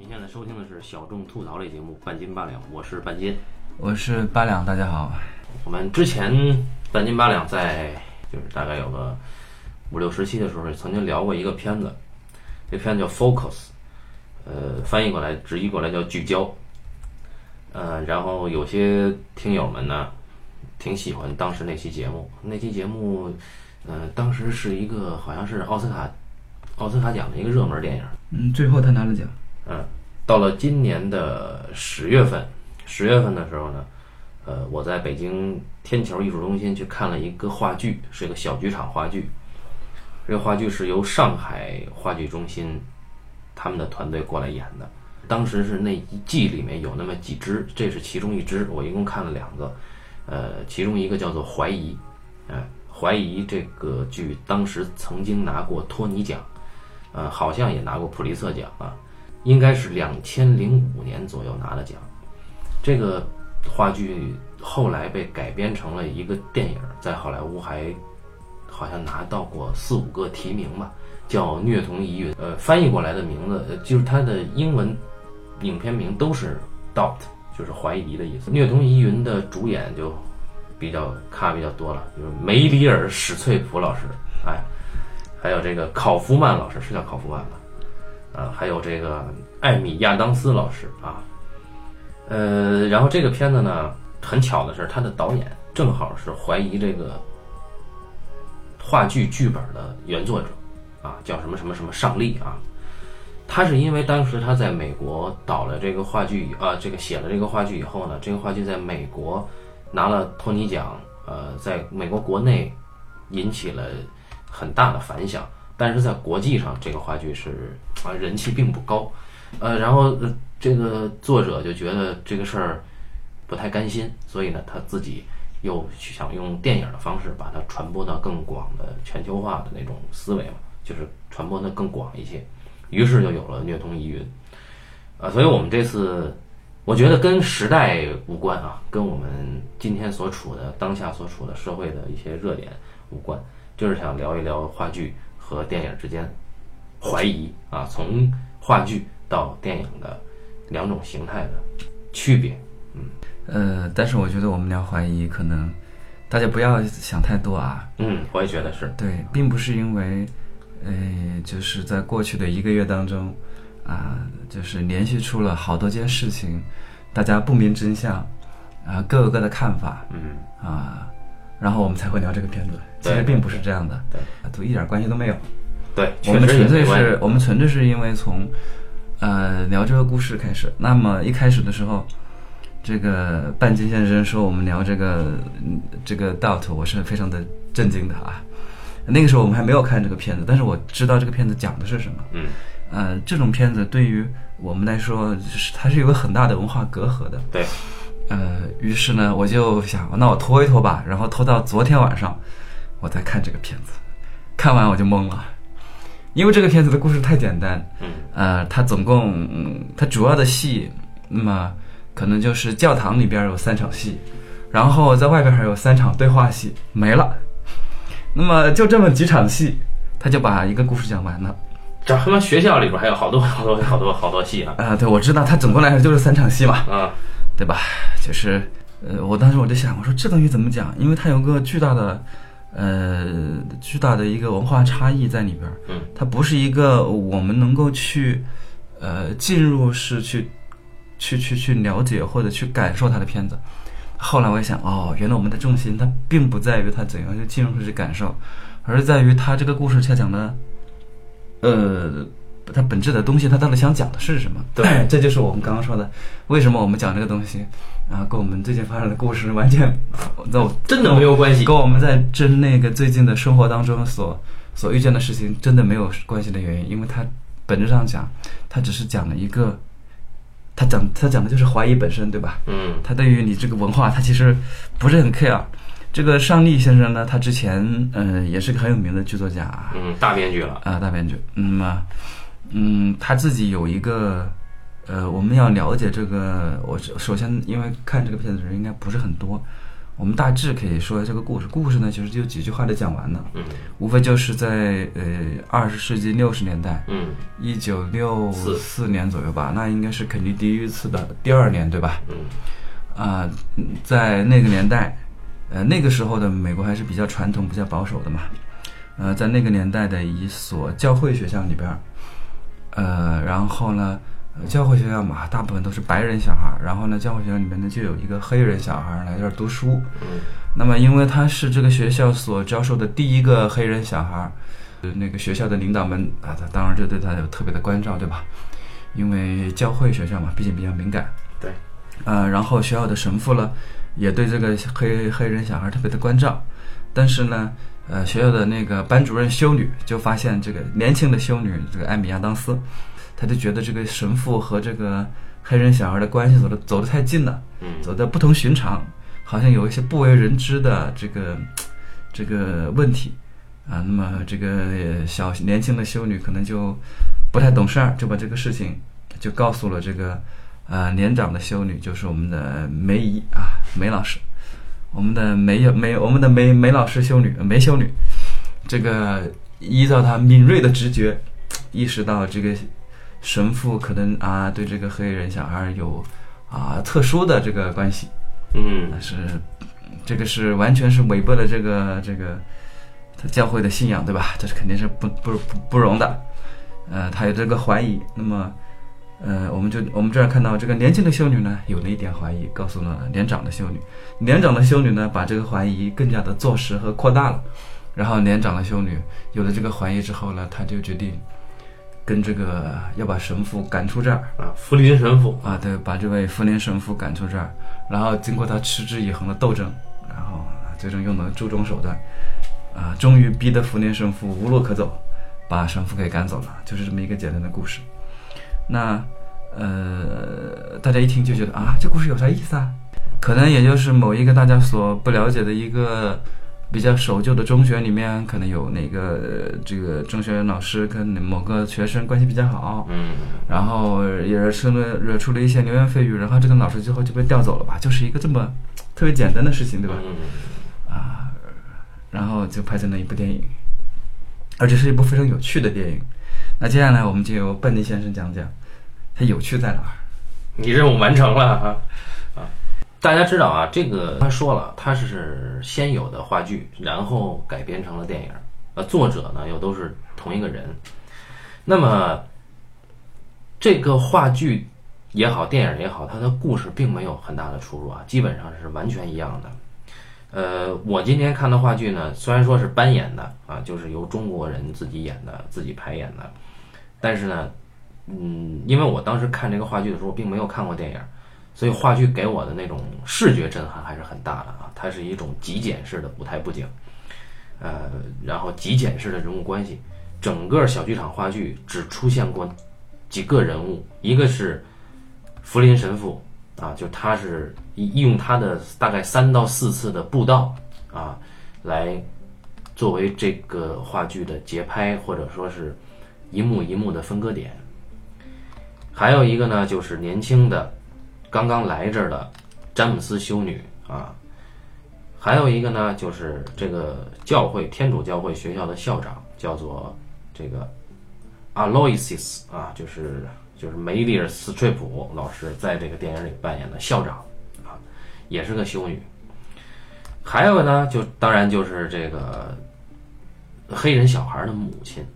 您现在收听的是小众吐槽类节目《半斤八两》，我是半斤。我是八两，大家好。我们之前半斤八两在就是大概有个五六十期的时候，曾经聊过一个片子，这片子叫《Focus》，呃，翻译过来直译过来叫聚焦。呃，然后有些听友们呢，挺喜欢当时那期节目。那期节目，呃，当时是一个好像是奥斯卡奥斯卡奖的一个热门电影。嗯，最后他拿了奖。嗯，到了今年的十月份，十月份的时候呢，呃，我在北京天桥艺术中心去看了一个话剧，是一个小剧场话剧。这个话剧是由上海话剧中心他们的团队过来演的。当时是那一季里面有那么几支，这是其中一支，我一共看了两个。呃，其中一个叫做《怀疑》，呃，《怀疑》这个剧当时曾经拿过托尼奖，呃，好像也拿过普利策奖啊。应该是两千零五年左右拿的奖。这个话剧后来被改编成了一个电影，在好莱坞还好像拿到过四五个提名吧，叫《虐童疑云》。呃，翻译过来的名字，呃，就是它的英文影片名都是 “doubt”，就是怀疑的意思。《虐童疑云》的主演就比较咖比较多了，就是梅里尔·史翠普老师，哎，还有这个考夫曼老师，是叫考夫曼吧？啊，还有这个艾米亚当斯老师啊，呃，然后这个片子呢，很巧的是，他的导演正好是怀疑这个话剧剧本的原作者啊，叫什么什么什么上力啊。他是因为当时他在美国导了这个话剧啊，这个写了这个话剧以后呢，这个话剧在美国拿了托尼奖，呃，在美国国内引起了很大的反响，但是在国际上这个话剧是啊人气并不高，呃，然后这个作者就觉得这个事儿不太甘心，所以呢他自己又想用电影的方式把它传播到更广的全球化的那种思维嘛，就是传播的更广一些。于是就有了虐童疑云，啊，所以我们这次我觉得跟时代无关啊，跟我们今天所处的当下所处的社会的一些热点无关，就是想聊一聊话剧和电影之间怀疑啊，从话剧到电影的两种形态的区别，嗯，呃，但是我觉得我们聊怀疑，可能大家不要想太多啊，嗯，我也觉得是对，并不是因为。呃，就是在过去的一个月当中，啊，就是连续出了好多件事情，大家不明真相，啊，各有各的看法，嗯，啊，然后我们才会聊这个片子。其实并不是这样的，对，都一点关系都没有。对，我们纯粹是我们纯粹是因为从，呃，聊这个故事开始。那么一开始的时候，这个半斤先生说我们聊这个这个 doubt，我是非常的震惊的啊。那个时候我们还没有看这个片子，但是我知道这个片子讲的是什么。嗯，呃，这种片子对于我们来说，是它是有个很大的文化隔阂的。对，呃，于是呢，我就想，那我拖一拖吧，然后拖到昨天晚上，我再看这个片子。看完我就懵了，因为这个片子的故事太简单。嗯，呃，它总共它主要的戏，那么可能就是教堂里边有三场戏，然后在外边还有三场对话戏，没了。那么就这么几场戏，他就把一个故事讲完了。这他妈学校里边还有好多好多好多好多戏啊！啊，对，我知道，他总共来说就是三场戏嘛，啊，对吧？就是，呃，我当时我就想，我说这东西怎么讲？因为它有个巨大的，呃，巨大的一个文化差异在里边。嗯，它不是一个我们能够去，呃，进入式去，去去去了解或者去感受它的片子。后来我也想，哦，原来我们的重心它并不在于它怎样去进入式去感受，而是在于它这个故事它讲的，呃，它本质的东西，它到底想讲的是什么？对，这就是我们刚刚说的，为什么我们讲这个东西啊，跟我们最近发生的故事完全，都真的没有关系，跟我们在真那个最近的生活当中所所遇见的事情真的没有关系的原因，因为它本质上讲，它只是讲了一个。他讲他讲的就是怀疑本身，对吧？嗯，他对于你这个文化，他其实不是很 care。这个尚立先生呢，他之前嗯也是个很有名的剧作家，嗯，大编剧了啊，大编剧。那么，嗯，他自己有一个呃，我们要了解这个，我首先因为看这个片子的人应该不是很多，我们大致可以说这个故事。故事呢，其实就几句话就讲完了，嗯无非就是在呃二十世纪六十年代，嗯一九六四年左右吧，那应该是肯尼迪遇刺的第二年，对吧？嗯啊、在那个年代，呃，那个时候的美国还是比较传统、比较保守的嘛。呃，在那个年代的一所教会学校里边儿，呃，然后呢，呃教会学校嘛，大部分都是白人小孩儿，然后呢，教会学校里面呢就有一个黑人小孩儿来这儿读书。嗯那么，因为他是这个学校所教授的第一个黑人小孩那个学校的领导们啊，他当然就对他有特别的关照，对吧？因为教会学校嘛，毕竟比较敏感。对。呃，然后学校的神父呢，也对这个黑黑人小孩特别的关照，但是呢，呃，学校的那个班主任修女就发现这个年轻的修女这个艾米亚当斯，她就觉得这个神父和这个黑人小孩的关系走的走得太近了，嗯走的不同寻常，好像有一些不为人知的这个这个问题啊。那么这个呃小年轻的修女可能就不太懂事儿，就把这个事情就告诉了这个呃年长的修女，就是我们的梅姨啊梅老师，我们的梅梅我们的梅梅老师修女梅修女，这个依照她敏锐的直觉，意识到这个神父可能啊对这个黑人小孩有啊特殊的这个关系。嗯但是这个是完全是违背了这个这个他教会的信仰，对吧？这是肯定是不不不不容的。呃，他有这个怀疑，那么呃，我们就我们这儿看到这个年轻的修女呢，有了一点怀疑，告诉了年长的修女。年长的修女呢，把这个怀疑更加的坐实和扩大了。然后年长的修女有了这个怀疑之后呢，她就决定跟这个要把神父赶出这儿。啊，福林神父啊，对，把这位福林神父赶出这儿，然后经过他持之以恒的斗争，然后啊最终用了诸种手段，啊，终于逼得福林神父无路可走，把神父给赶走了，就是这么一个简单的故事。那呃，大家一听就觉得啊，这故事有啥意思啊？可能也就是某一个大家所不了解的一个比较守旧的中学里面，可能有哪个呃这个中学老师跟某个学生关系比较好，嗯然后也惹出了惹出了一些流言蜚语，然后这个老师最后就被调走了吧，就是一个这么特别简单的事情，对吧？嗯啊，然后就拍成了一部电影，而且是一部非常有趣的电影。那接下来我们就由笨迪先生讲讲，它有趣在哪儿？你任务完成了啊啊！大家知道啊，这个他说了，它是先有的话剧，然后改编成了电影。呃，作者呢又都是同一个人。那么这个话剧也好，电影也好，它的故事并没有很大的出入啊，基本上是完全一样的。呃，我今天看的话剧呢，虽然说是搬演的啊，就是由中国人自己演的、自己排演的，但是呢，嗯，因为我当时看这个话剧的时候，并没有看过电影，所以话剧给我的那种视觉震撼还是很大的啊。它是一种极简式的舞台布景，呃，然后极简式的人物关系。整个小剧场话剧只出现过几个人物，一个是福林神父啊，就他是用他的大概三到四次的布道啊，来作为这个话剧的节拍，或者说是一幕一幕的分割点。还有一个呢，就是年轻的刚刚来这儿的詹姆斯修女啊，还有一个呢，就是这个教会天主教会学校的校长，叫做这个 aloysis 啊，就是就是梅丽尔斯翠普老师在这个电影里扮演的校长啊，也是个修女。还有呢，就当然就是这个黑人小孩的母亲。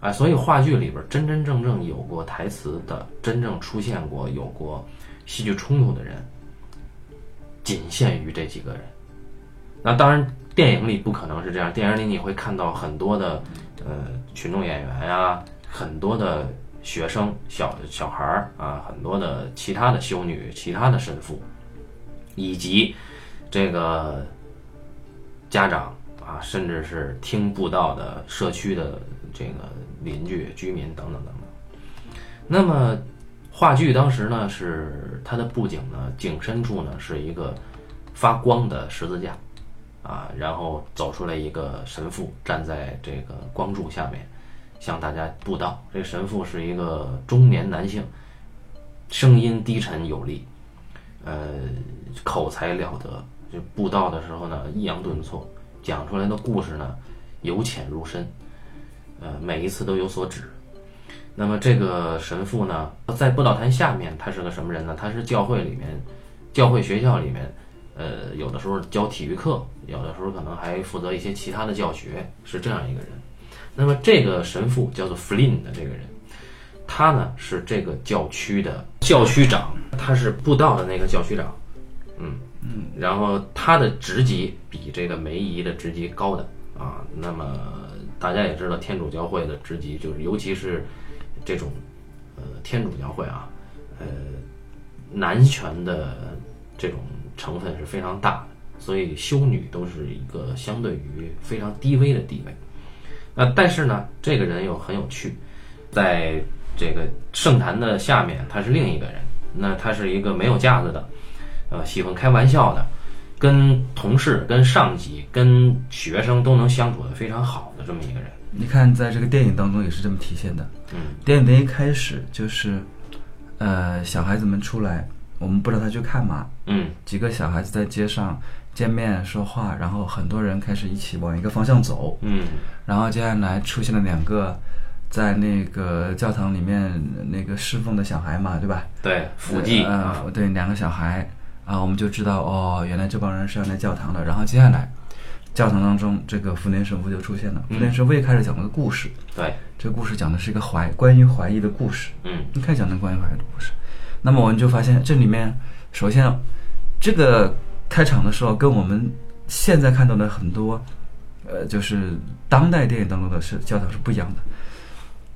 啊，所以话剧里边真真正正有过台词的，真正出现过有过戏剧冲突的人，仅限于这几个人。那当然，电影里不可能是这样。电影里你会看到很多的呃群众演员呀、很多的学生、小小孩儿啊，很多的其他的修女、其他的神父，以及这个家长啊，甚至是听布道的社区的这个邻居、居民等等等等。那么，话剧当时呢是它的布景呢，景深处呢是一个发光的十字架，啊，然后走出来一个神父站在这个光柱下面，向大家布道。这神父是一个中年男性，声音低沉有力，呃，口才了得就布道的时候呢，抑扬顿挫，讲出来的故事呢，由浅入深，每一次都有所指。那么这个神父呢，在布道坛下面，他是个什么人呢？他是教会里面，教会学校里面，呃，有的时候教体育课，有的时候可能还负责一些其他的教学，是这样一个人。那么这个神父叫做 Flynn 的这个人，他呢是这个教区的教区长，他是布道的那个教区长，嗯嗯，然后他的职级比这个梅姨的职级高的啊。那么大家也知道，天主教会的职级就是，尤其是这种呃天主教会啊，呃男权的这种成分是非常大的，所以修女都是一个相对于非常低微的地位。呃，但是呢，这个人又很有趣，在这个圣坛的下面，他是另一个人。那他是一个没有架子的，呃，喜欢开玩笑的，跟同事、跟上级、跟学生都能相处的非常好这么一个人。你看，在这个电影当中也是这么体现的。嗯，电影的一开始就是，呃，小孩子们出来，我们不知道他去干嘛。嗯几个小孩子在街上见面说话，然后很多人开始一起往一个方向走。嗯然后接下来出现了两个在那个教堂里面那个侍奉的小孩嘛，对吧？对，辅祭呃啊，呃对，两个小孩啊，我们就知道哦，原来这帮人是要来教堂的。然后接下来，教堂当中这个福连神父就出现了。福连神父也开始讲了个故事，对，这个故事讲的是一个怀关于怀疑的故事。嗯一开始讲的关于怀疑的故事。那么我们就发现这里面，首先这个开场的时候跟我们现在看到的很多，呃，就是当代电影当中的是教堂是不一样的。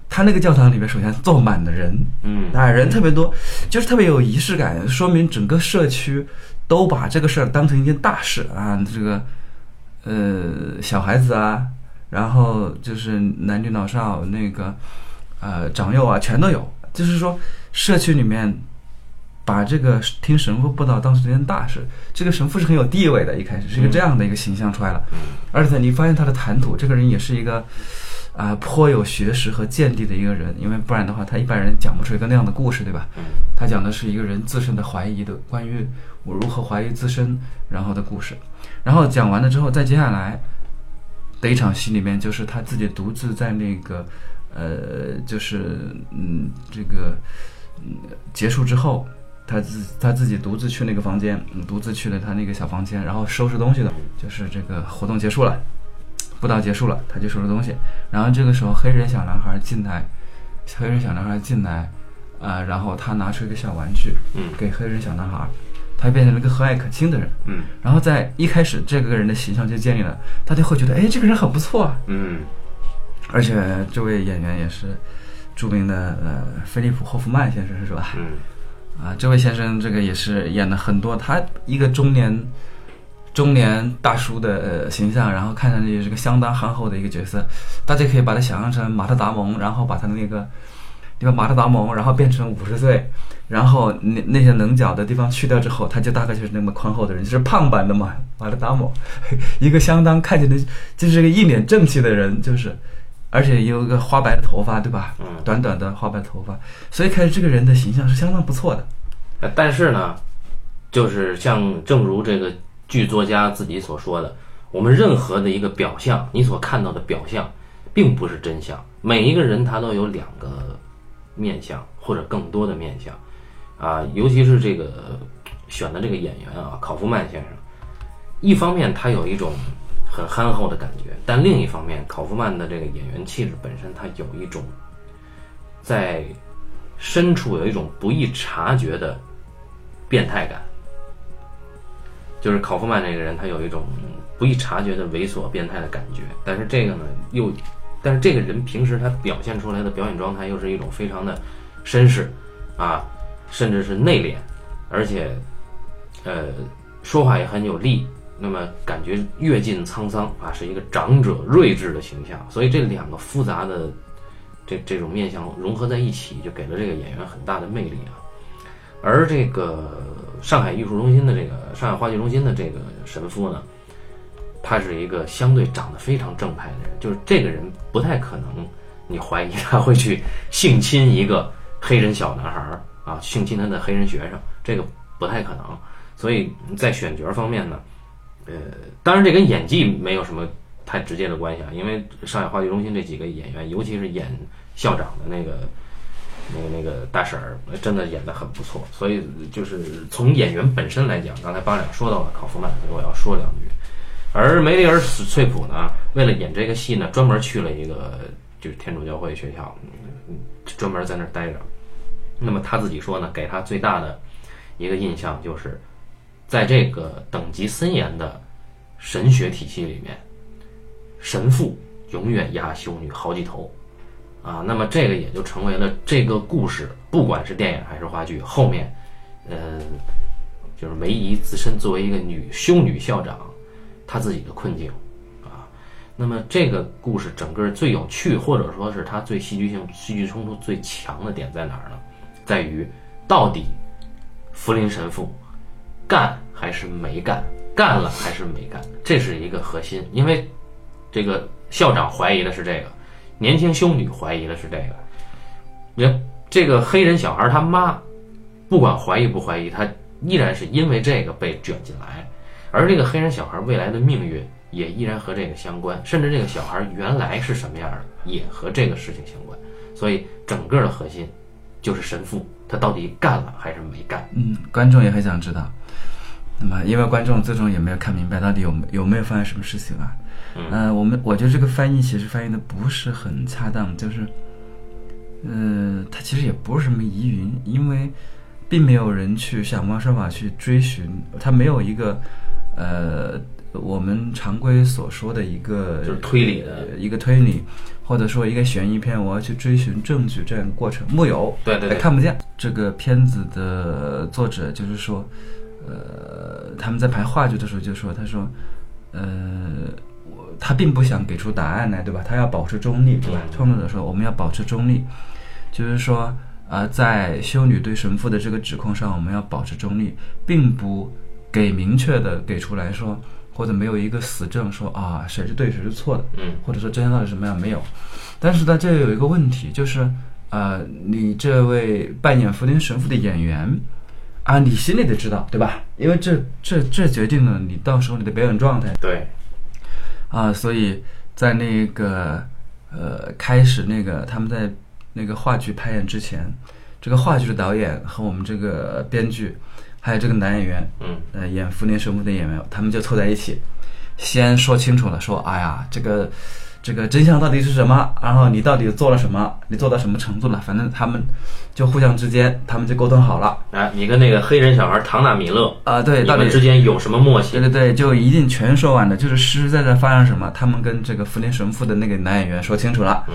他那个教堂里面，首先坐满了人，嗯啊，人特别多，就是特别有仪式感，说明整个社区都把这个事儿当成一件大事啊。这个呃，小孩子啊，然后就是男女老少，那个呃长幼啊，全都有。就是说，社区里面把这个听神父布道当成一件大事，这个神父是很有地位的，一开始是一个这样的一个形象出来了。而且你发现他的谈吐，这个人也是一个啊、颇有学识和见地的一个人，因为不然的话，他一般人讲不出一个那样的故事，对吧？嗯他讲的是一个人自身的怀疑的，关于我如何怀疑自身，然后的故事。然后讲完了之后，再接下来的一场戏里面，就是他自己独自在那个呃，就是嗯，这个嗯结束之后，他自他自己独自去那个房间，嗯独自去了他那个小房间，然后收拾东西的，就是这个活动结束了，布道结束了，他就收拾东西。然后这个时候，黑人小男孩进来，黑人小男孩进来，呃、然后他拿出一个小玩具嗯给黑人小男孩，他变成了一个和蔼可亲的人。嗯然后在一开始，这个人的形象就建立了，大家会觉得，哎，这个人很不错啊。嗯而且这位演员也是著名的呃菲利普霍夫曼先生是吧？嗯啊，这位先生这个也是演了很多，他一个中年中年大叔的呃形象，然后看上去也是个相当憨厚的一个角色，大家可以把它想象成马特达蒙，然后把他的那个对吧马特达蒙，然后变成五十岁，然后那那些棱角的地方去掉之后，他就大概就是那么宽厚的人，就是胖版的马马特达蒙，一个相当看起来就是个一脸正气的人，就是。而且有一个花白的头发，对吧？嗯短短的花白头发，所以看着这个人的形象是相当不错的。呃但是呢，就是像正如这个剧作家自己所说的，我们任何的一个表象，你所看到的表象，并不是真相。每一个人他都有两个面相或者更多的面相，啊，尤其是这个选的这个演员啊，考夫曼先生，一方面他有一种很憨厚的感觉，但另一方面，考夫曼的这个演员气质本身，他有一种在深处有一种不易察觉的变态感。就是考夫曼这个人，他有一种不易察觉的猥琐变态的感觉，但是这个呢，又，但是这个人平时他表现出来的表演状态又是一种非常的绅士，啊，甚至是内敛，而且，呃，说话也很有力，那么感觉阅尽沧桑啊，是一个长者睿智的形象，所以这两个复杂的这这种面相融合在一起，就给了这个演员很大的魅力啊。而这个上海艺术中心的这个上海话剧中心的这个神父呢，他是一个相对长得非常正派的人，就是这个人不太可能你怀疑他会去性侵一个黑人小男孩儿啊，性侵他的黑人学生，这个不太可能。所以在选角方面呢，呃，当然这跟演技没有什么太直接的关系啊，因为上海话剧中心这几个演员，尤其是演校长的那个。那个那个大婶儿真的演得很不错，所以就是从演员本身来讲，刚才八两说到了考夫曼，所以我要说两句。而梅丽尔·史翠普呢，为了演这个戏呢，专门去了一个就是天主教会学校，专门在那儿待着。那么他自己说呢，给他最大的一个印象就是，在这个等级森严的神学体系里面，神父永远压修女好几头。啊，那么这个也就成为了这个故事，不管是电影还是话剧，后面，呃，就是梅姨自身作为一个女修女校长，她自己的困境，啊，那么这个故事整个最有趣，或者说是它最戏剧性、戏剧冲突最强的点在哪儿呢？在于到底福林神父干还是没干，干了还是没干，这是一个核心，因为这个校长怀疑的是这个。年轻修女怀疑的是这个，也这个黑人小孩他妈，不管怀疑不怀疑，他依然是因为这个被卷进来，而这个黑人小孩未来的命运也依然和这个相关，甚至这个小孩原来是什么样的也和这个事情相关，所以整个的核心就是神父他到底干了还是没干？嗯，观众也很想知道。那么，因为观众最终也没有看明白到底有有没有发生什么事情啊？嗯，我们我觉得这个翻译其实翻译的不是很恰当，就是，呃，它其实也不是什么疑云，因为并没有人去想方设法去追寻，它没有一个呃我们常规所说的一个就是推理的一个推理，或者说一个悬疑片，我要去追寻证据这样的过程木有，对对，看不见。这个片子的作者就是说，呃，他们在排话剧的时候就说，他说，呃。他并不想给出答案来，对吧？他要保持中立，对吧？创作者说我们要保持中立，就是说，呃，在修女对神父的这个指控上，我们要保持中立，并不给明确的给出来说，或者没有一个死证说啊谁是对谁是错的，嗯，或者说真相到底什么样没有。但是呢，这有一个问题，就是呃，你这位扮演福林神父的演员啊，你心里得知道，对吧？因为这这这决定了你到时候你的表演状态，对。啊，所以在那个呃开始那个他们在那个话剧排演之前，这个话剧的导演和我们这个编剧，还有这个男演员，嗯，呃演福林神父的演员，他们就凑在一起，先说清楚了，说哎呀这个。这个真相到底是什么？然后你到底做了什么？你做到什么程度了？反正他们就互相之间，他们就沟通好了。哎，你跟那个黑人小孩唐纳米勒啊，对，到底之间有什么默契？对对对，就一定全说完的，就是实实在在发生什么，他们跟这个福林神父的那个男演员说清楚了。嗯，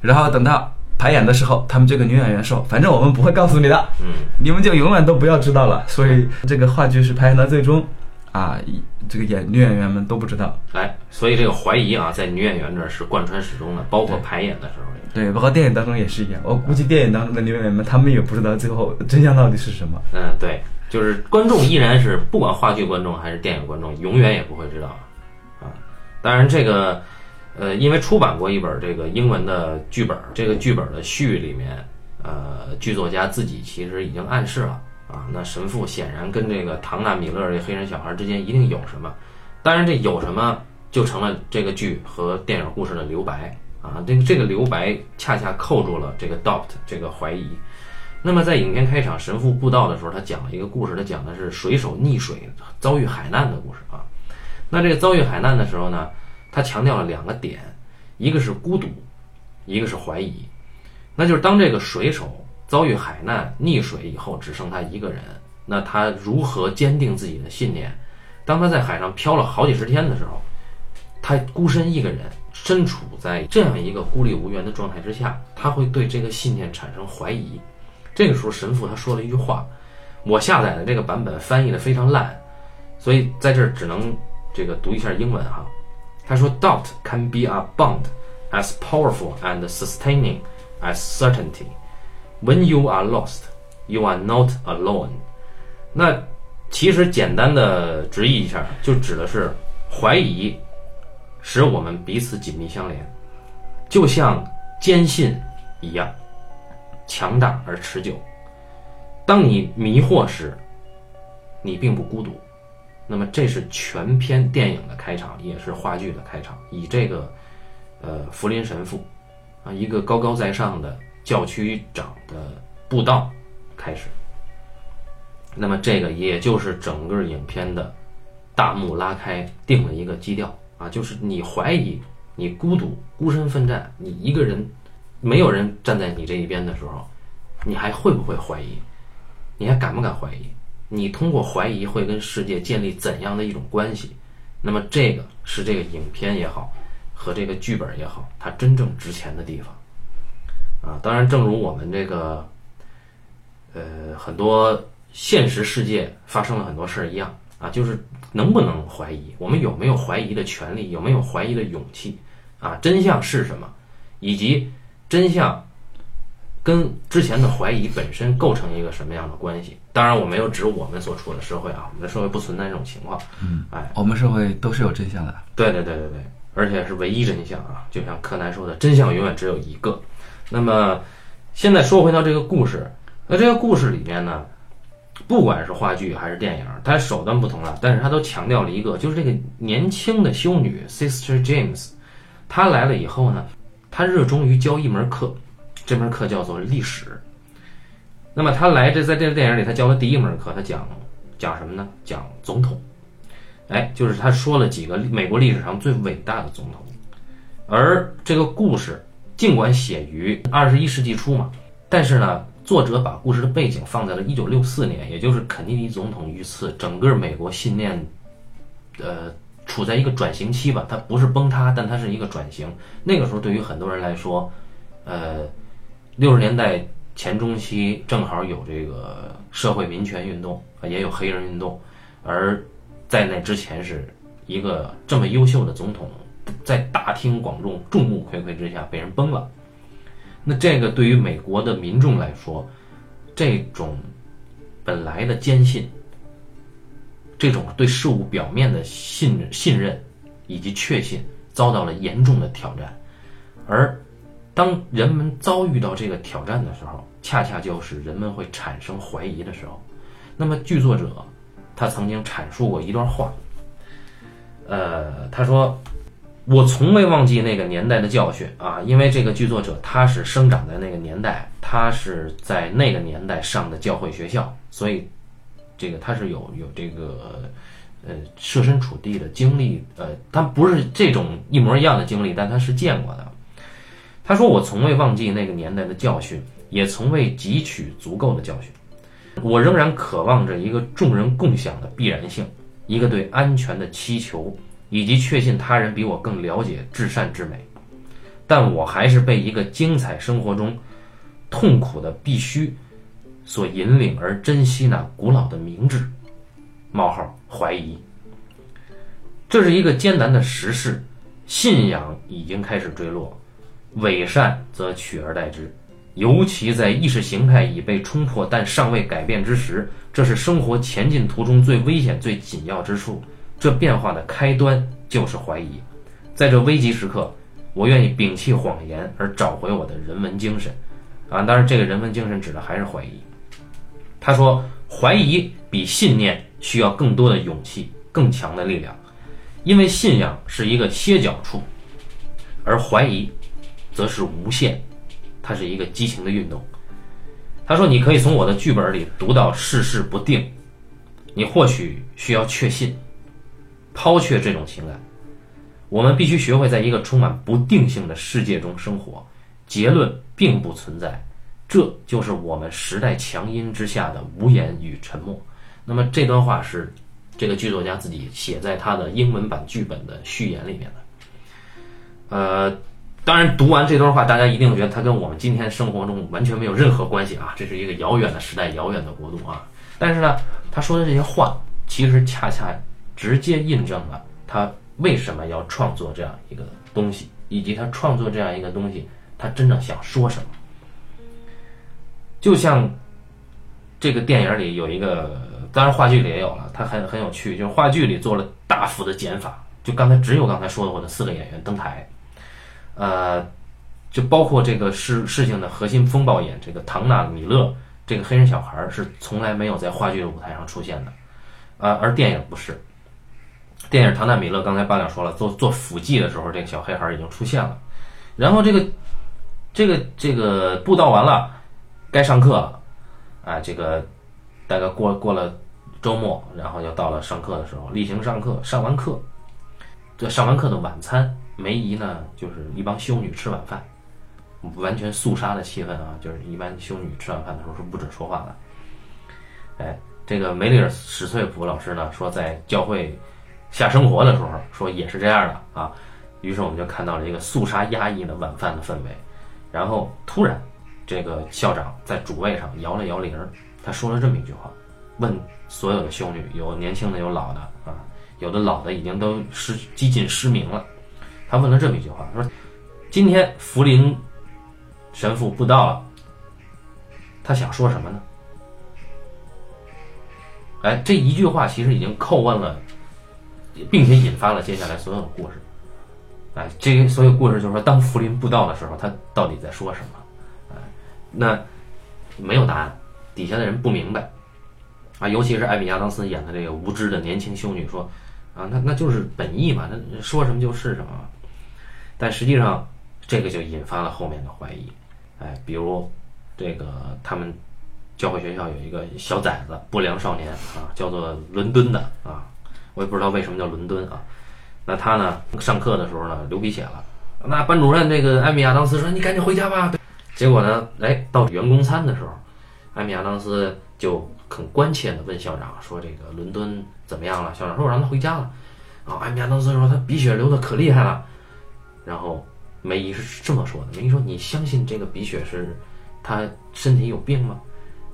然后等到排演的时候，他们这个女演员说：“反正我们不会告诉你的，嗯，你们就永远都不要知道了。”所以这个话剧是排演到最终。啊，这个演女演员们都不知道，哎，所以这个怀疑啊，在女演员这儿是贯穿始终的，包括排演的时候对，包括电影当中也是一样。我估计电影当中的女演员们，她们也不知道最后真相到底是什么。嗯，对，就是观众依然是不管话剧观众还是电影观众，永远也不会知道啊。当然，这个呃，因为出版过一本这个英文的剧本，这个剧本的序里面，呃，剧作家自己其实已经暗示了。啊，那神父显然跟这个唐纳米勒这黑人小孩之间一定有什么，当然这有什么就成了这个剧和电影故事的留白啊。这个这个留白恰恰扣住了这个 doubt 这个怀疑。那么在影片开场，神父布道的时候，他讲了一个故事，他讲的是水手溺水遭遇海难的故事啊。那这个遭遇海难的时候呢，他强调了两个点，一个是孤独，一个是怀疑。那就是当这个水手。遭遇海难溺水以后，只剩他一个人。那他如何坚定自己的信念？当他在海上漂了好几十天的时候，他孤身一个人，身处在这样一个孤立无援的状态之下，他会对这个信念产生怀疑。这个时候，神父他说了一句话，我下载的这个版本翻译的非常烂，所以在这儿只能这个读一下英文哈。他说：“Doubt can be a bond as powerful and sustaining as certainty。” When you are lost, you are not alone。那其实简单的直译一下，就指的是怀疑使我们彼此紧密相连，就像坚信一样强大而持久。当你迷惑时，你并不孤独，那么这是全篇电影的开场，也是话剧的开场，以这个呃福林神父啊一个高高在上的教区长的布道开始。那么这个也就是整个影片的大幕拉开，定了一个基调啊，就是你怀疑，你孤独、孤身奋战，你一个人，没有人站在你这一边的时候，你还会不会怀疑？你还敢不敢怀疑？你通过怀疑会跟世界建立怎样的一种关系？那么这个是这个影片也好，和这个剧本也好，它真正值钱的地方啊。当然，正如我们这个，呃，很多。现实世界发生了很多事儿一样啊，就是能不能怀疑？我们有没有怀疑的权利？有没有怀疑的勇气？啊，真相是什么？以及真相跟之前的怀疑本身构成一个什么样的关系？当然，我没有指我们所处的社会啊，我们的社会不存在这种情况。嗯，哎，我们社会都是有真相的。对对对对对，而且是唯一真相啊！就像柯南说的，真相永远只有一个。那么，现在说回到这个故事，那这个故事里面呢？不管是话剧还是电影，它手段不同了，但是它都强调了一个，就是这个年轻的修女 Sister James，她来了以后呢，她热衷于教一门课，这门课叫做历史。那么她来这在这个电影里，她教的第一门课，她讲讲什么呢？讲总统。哎，就是她说了几个美国历史上最伟大的总统。而这个故事尽管写于二十一世纪初嘛，但是呢。作者把故事的背景放在了一九六四年，也就是肯尼迪总统遇刺，整个美国信念，呃，处在一个转型期吧。它不是崩塌，但它是一个转型。那个时候，对于很多人来说，呃，六十年代前中期正好有这个社会民权运动，也有黑人运动，而在那之前是一个这么优秀的总统，在大庭广众、众目睽睽之下被人崩了。那这个对于美国的民众来说，这种本来的坚信，这种对事物表面的信信任以及确信，遭到了严重的挑战。而当人们遭遇到这个挑战的时候，恰恰就是人们会产生怀疑的时候。那么剧作者他曾经阐述过一段话，呃，他说。我从未忘记那个年代的教训啊，因为这个剧作者他是生长在那个年代，他是在那个年代上的教会学校，所以这个他是有有这个呃设身处地的经历，呃，他不是这种一模一样的经历，但他是见过的。他说：“我从未忘记那个年代的教训，也从未汲取足够的教训。我仍然渴望着一个众人共享的必然性，一个对安全的祈求。”以及确信他人比我更了解至善至美，但我还是被一个精彩生活中痛苦的必须所引领而珍惜那古老的明智。冒号怀疑，这是一个艰难的时事，信仰已经开始坠落，伪善则取而代之。尤其在意识形态已被冲破但尚未改变之时，这是生活前进途中最危险、最紧要之处。这变化的开端就是怀疑，在这危急时刻，我愿意摒弃谎言而找回我的人文精神，啊，当然这个人文精神指的还是怀疑。他说，怀疑比信念需要更多的勇气、更强的力量，因为信仰是一个歇脚处，而怀疑则是无限，它是一个激情的运动。他说，你可以从我的剧本里读到世事不定，你或许需要确信。抛却这种情感，我们必须学会在一个充满不定性的世界中生活。结论并不存在，这就是我们时代强音之下的无言与沉默。那么这段话是这个剧作家自己写在他的英文版剧本的序言里面的。呃，当然读完这段话，大家一定觉得他跟我们今天生活中完全没有任何关系啊！这是一个遥远的时代，遥远的国度啊！但是呢，他说的这些话，其实恰恰。直接印证了他为什么要创作这样一个东西，以及他创作这样一个东西，他真正想说什么。就像这个电影里有一个，当然话剧里也有了，它很很有趣，就是话剧里做了大幅的减法，就刚才只有刚才说的我的四个演员登台，呃，就包括这个事事情的核心风暴眼这个唐纳米勒这个黑人小孩是从来没有在话剧的舞台上出现的，啊，而电影不是。电影《唐纳米勒》刚才八两说了，做做辅记的时候，这个小黑孩已经出现了。然后这个这个这个布道完了，该上课了，啊，这个大概过过了周末，然后又到了上课的时候，例行上课，上完课，这上完课的晚餐，梅姨呢就是一帮修女吃晚饭，完全肃杀的气氛啊，就是一般修女吃晚饭的时候是不准说话的。哎，这个梅丽尔史翠普老师呢说，在教会下生活的时候，说也是这样的啊。于是我们就看到了一个肃杀压抑的晚饭的氛围，然后突然，这个校长在主位上摇了摇铃，他说了这么一句话，问所有的修女，有年轻的，有老的啊，有的老的已经都失几近失明了。他问了这么一句话，说：“今天福林神父布道了，他想说什么呢？”哎，这一句话其实已经叩问了，并且引发了接下来所有的故事。哎，这个所有故事就是说，当福林布道的时候，他到底在说什么？哎，那没有答案，底下的人不明白啊。尤其是艾米亚当斯演的这个无知的年轻修女说：“啊，那那就是本意嘛，那说什么就是什么。”但实际上，这个就引发了后面的怀疑。哎，比如这个他们教会学校有一个小崽子，不良少年啊，叫做伦敦的啊，我也不知道为什么叫伦敦啊。那他呢？上课的时候呢，流鼻血了。那班主任这个艾米亚当斯说：“你赶紧回家吧。”结果呢，哎，到员工餐的时候，艾米亚当斯就很关切地问校长说：“这个伦敦怎么样了？”校长说：“我让他回家了。”啊，艾米亚当斯说：“他鼻血流的可厉害了。”然后梅姨是这么说的：“梅姨说，你相信这个鼻血是他身体有病吗？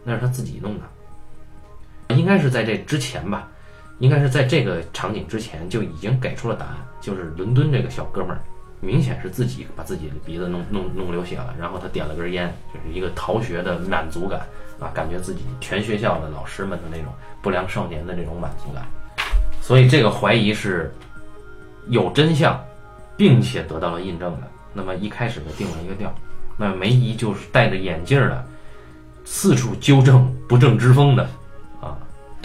那是他自己弄的，应该是在这之前吧。”应该是在这个场景之前就已经给出了答案，就是伦敦这个小哥们儿，明显是自己把自己的鼻子弄弄弄流血了，然后他点了根烟，就是一个逃学的满足感啊，感觉自己全学校的老师们的那种不良少年的这种满足感，所以这个怀疑是有真相，并且得到了印证的。那么一开始就定了一个调，那梅姨就是戴着眼镜的，四处纠正不正之风的。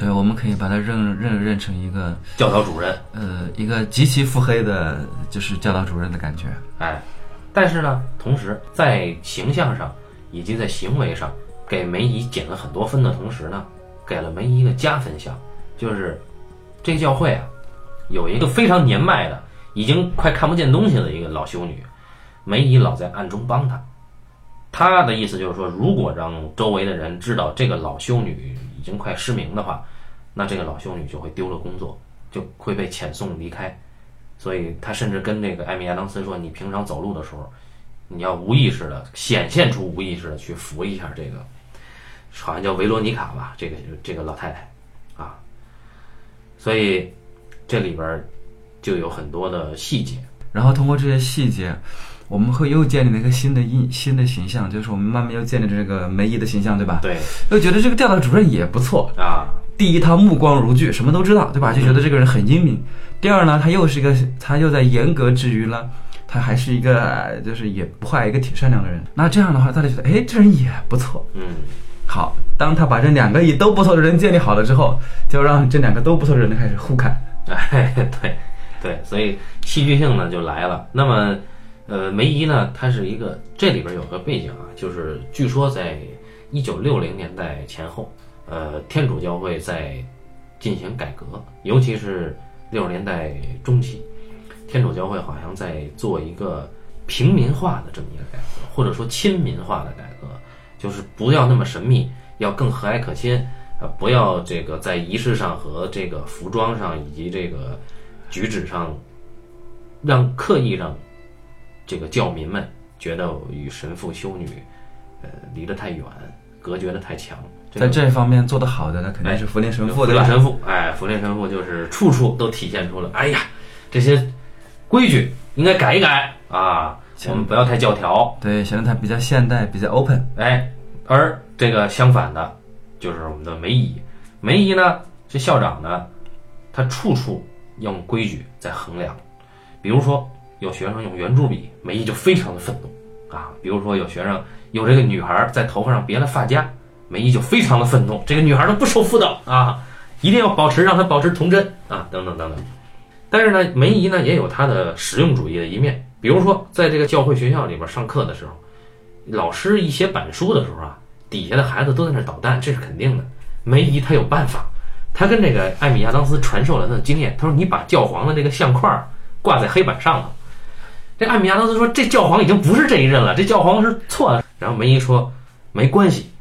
对，我们可以把它认认认成一个教导主任，呃，一个极其腹黑的，就是教导主任的感觉。哎，但是呢，同时在形象上以及在行为上给梅姨减了很多分的同时呢，给了梅姨一个加分项，就是这个教会啊，有一个非常年迈的，已经快看不见东西的一个老修女，梅姨老在暗中帮她。她的意思就是说，如果让周围的人知道这个老修女已经快失明的话，那这个老修女就会丢了工作，就会被遣送离开。所以他甚至跟那个艾米亚当斯说：“你平常走路的时候，你要无意识的显现出无意识的去扶一下这个，好像叫维罗妮卡吧，这个这个老太太啊。”所以这里边就有很多的细节，然后通过这些细节。我们会又建立了一个新的印新的形象，就是我们慢慢又建立这个梅姨的形象，对吧？对，又觉得这个教导主任也不错啊。第一，他目光如炬，什么都知道，对吧？就觉得这个人很英明。第二呢，他又是一个，他又在严格之余呢，他还是一个，就是也不坏，一个挺善良的人。那这样的话，大家觉得，哎，这人也不错。嗯，好，当他把这两个也都不错的人建立好了之后，就让这两个都不错的人开始互砍。哎，对，对，所以戏剧性呢就来了。那么。呃，梅姨呢，她是一个这里边有个背景啊，就是据说在一九六零年代前后，呃，天主教会在进行改革，尤其是六十年代中期，天主教会好像在做一个平民化的这么一个改革，或者说亲民化的改革，就是不要那么神秘，要更和蔼可亲，呃，不要这个在仪式上和这个服装上以及这个举止上，让刻意让。这个教民们觉得与神父修女，呃，离得太远，隔绝的太强。在这方面做得好的，那肯定是福林神父。福林神父，哎，福林神父就是处处都体现出了，哎呀，这些规矩应该改一改啊，我们不要太教条。对，显得他比较现代，比较 open。哎，而这个相反的，就是我们的梅姨。梅姨呢，这校长呢，他处处用规矩在衡量，比如说。有学生用圆珠笔，梅姨就非常的愤怒啊。比如说有学生有这个女孩在头发上别了发夹，梅姨就非常的愤怒。这个女孩都不受妇道啊，一定要保持让她保持童真啊，等等等等。但是呢，梅姨呢也有她的实用主义的一面，比如说在这个教会学校里边上课的时候，老师一写板书的时候啊，底下的孩子都在那捣蛋，这是肯定的。梅姨她有办法，她跟这个艾米亚当斯传授了她的经验，她说你把教皇的这个相框挂在黑板上了。这艾米亚当斯说这教皇已经不是这一任了，这教皇是错的。然后梅姨说没关系，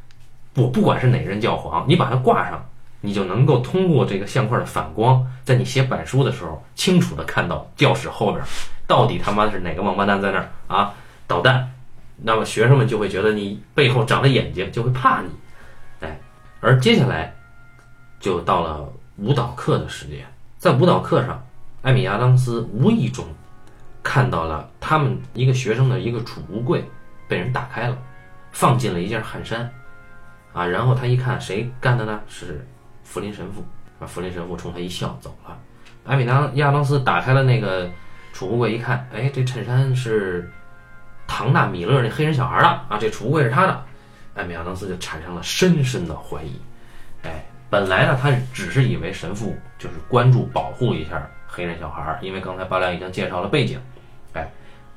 我不管是哪任教皇，你把它挂上。你就能够通过这个相框的反光，在你写板书的时候，清楚的看到教室后边到底他妈的是哪个王八蛋在那儿啊捣蛋。那么学生们就会觉得你背后长了眼睛，就会怕你。哎，而接下来就到了舞蹈课的时间，在舞蹈课上，艾米亚当斯无意中看到了他们一个学生的一个储物柜被人打开了，放进了一件汗衫啊，然后他一看谁干的呢？是。福林神父啊，福林神父冲他一笑走了。艾米当亚当斯打开了那个储物柜，一看，哎，这衬衫是唐纳米勒那黑人小孩的啊，这储物柜是他的。艾米亚当斯就产生了深深的怀疑。哎，本来呢，他只是以为神父就是关注保护一下黑人小孩，因为刚才八亮已经介绍了背景。哎，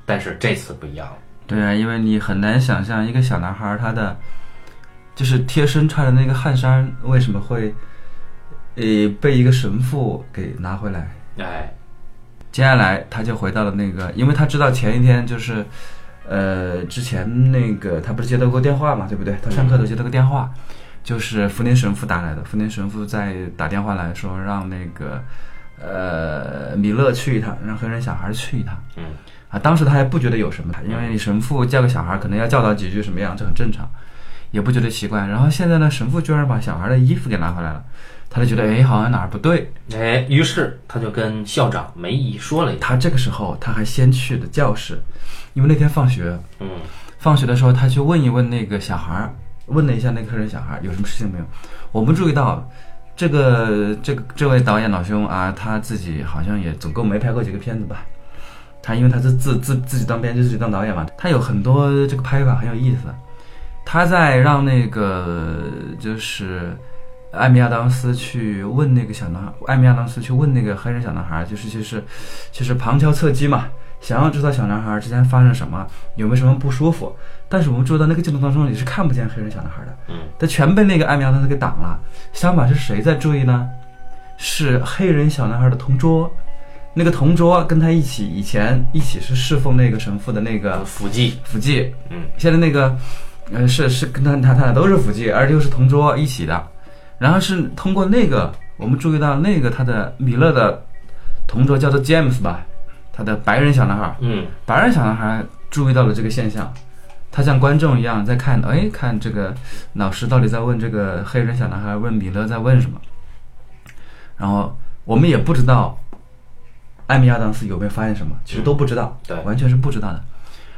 但是这次不一样了。对啊，因为你很难想象一个小男孩他的就是贴身穿的那个汗衫为什么会。呃，被一个神父给拿回来。哎，接下来他就回到了那个，因为他知道前一天就是，呃，之前那个他不是接到过电话嘛，对不对？他上课都接到个电话，就是福林神父打来的。福林神父在打电话来说，让那个呃米勒去一趟，让黑人小孩去一趟。嗯，啊，当时他还不觉得有什么，因为你神父叫个小孩，可能要教导几句什么样，这很正常，也不觉得奇怪。然后现在呢，神父居然把小孩的衣服给拿回来了。他就觉得哎，好像哪儿不对，哎，于是他就跟校长梅姨说了。他这个时候他还先去的教室，因为那天放学，嗯，放学的时候他去问一问那个小孩儿，问了一下那个黑人小孩有什么事情没有。我们注意到，这个这个这位导演老兄啊，他自己好像也总共没拍过几个片子吧。他因为他是自自自己当编剧，自己当导演嘛，他有很多这个拍法很有意思。他在让那个就是。艾米亚当斯去问那个小男孩，艾米亚当斯去问那个黑人小男孩，就是就是，就是旁敲侧击嘛，想要知道小男孩之间发生什么，有没有什么不舒服。但是我们注意到那个镜头当中，你是看不见黑人小男孩的，嗯，他全被那个艾米亚当斯给挡了。相反是谁在注意呢？是黑人小男孩的同桌，那个同桌跟他一起以前一起是侍奉那个神父的那个辅祭，辅祭，嗯，现在那个，呃，是是跟他他他俩都是辅祭，而且又是同桌一起的。然后是通过那个，我们注意到那个他的米勒的同桌叫做 James 吧，他的白人小男孩，嗯，白人小男孩注意到了这个现象，他像观众一样在看，哎，看这个老师到底在问这个黑人小男孩问米勒在问什么，然后我们也不知道艾米亚当斯有没有发现什么，其实都不知道，对，完全是不知道的。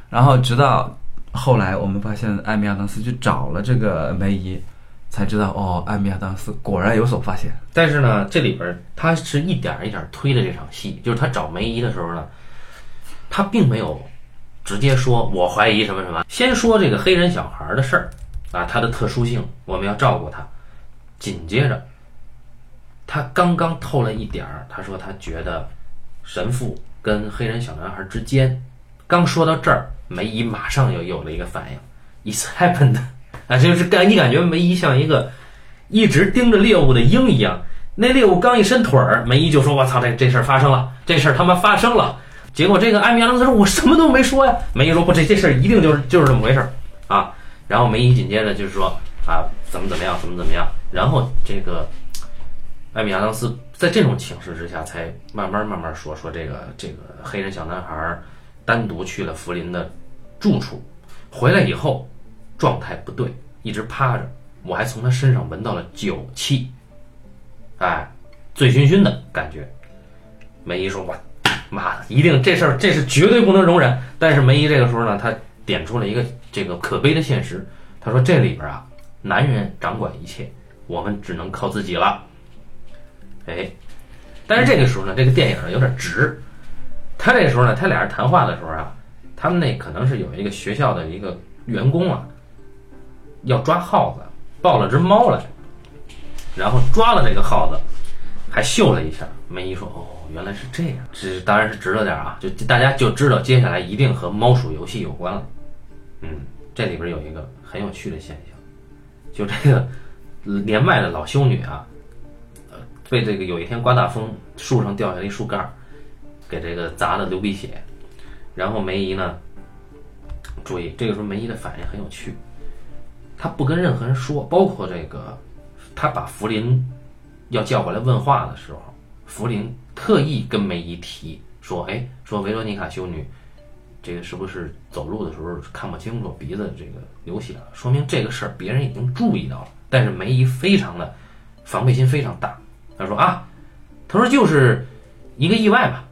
然后直到后来我们发现艾米亚当斯去找了这个梅姨。才知道哦，艾米亚当斯果然有所发现。但是呢，这里边他是一点一点推的这场戏，就是他找梅姨的时候呢，他并没有直接说“我怀疑什么什么”，先说这个黑人小孩的事儿啊，他的特殊性，我们要照顾他。紧接着，他刚刚透了一点儿，他说他觉得神父跟黑人小男孩之间，刚说到这儿，梅姨马上又有了一个反应：“It's happened。”啊，就是感你感觉梅姨像一个一直盯着猎物的鹰一样，那猎物刚一伸腿儿，梅姨就说：“我操，这这事儿发生了，这事儿他妈发生了。”结果这个艾米亚当斯说：“我什么都没说呀。”梅姨说：“不，这这事儿一定就是就是这么回事儿啊。”然后梅姨紧接着就是说：“啊，怎么怎么样，怎么怎么样。”然后这个艾米亚当斯在这种情势之下，才慢慢慢慢说说这个这个黑人小男孩单独去了福林的住处，回来以后。状态不对，一直趴着，我还从他身上闻到了酒气，哎，醉醺醺的感觉。梅姨说：“我妈的，一定这事儿，这是绝对不能容忍。”但是梅姨这个时候呢，她点出了一个这个可悲的现实。她说：“这里边啊，男人掌管一切，我们只能靠自己了。”哎，但是这个时候呢，这个电影有点直。他这时候呢，他俩人谈话的时候啊，他们那可能是有一个学校的一个员工啊。要抓耗子，抱了只猫来，然后抓了这个耗子，还嗅了一下。梅姨说：“哦，原来是这样，这当然是值了点儿啊，就大家就知道接下来一定和猫鼠游戏有关了。嗯，这里边有一个很有趣的现象，就这个年迈的老修女啊，呃，被这个有一天刮大风，树上掉下来一树干儿，给这个砸的流鼻血，然后梅姨呢，注意这个时候梅姨的反应很有趣，她不跟任何人说，包括这个，她把福林要叫过来问话的时候，福林特意跟梅姨提说，哎，说维罗妮卡修女。这个是不是走路的时候看不清楚，鼻子这个流血了？说明这个事儿别人已经注意到了，但是梅姨非常的防备心非常大。他说啊，他说就是一个意外吧，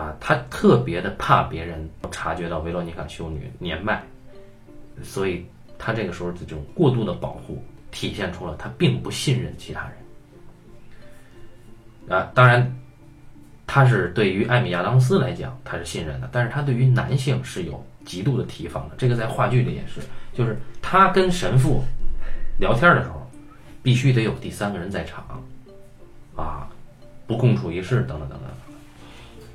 啊，他特别的怕别人察觉到维罗妮卡修女年迈，所以他这个时候这种过度的保护，体现出了他并不信任其他人。啊，当然。他是对于艾米亚当斯来讲，他是信任的，但是他对于男性是有极度的提防的。这个在话剧里也是，就是他跟神父聊天的时候，必须得有第三个人在场，啊，不共处一室，等等等等。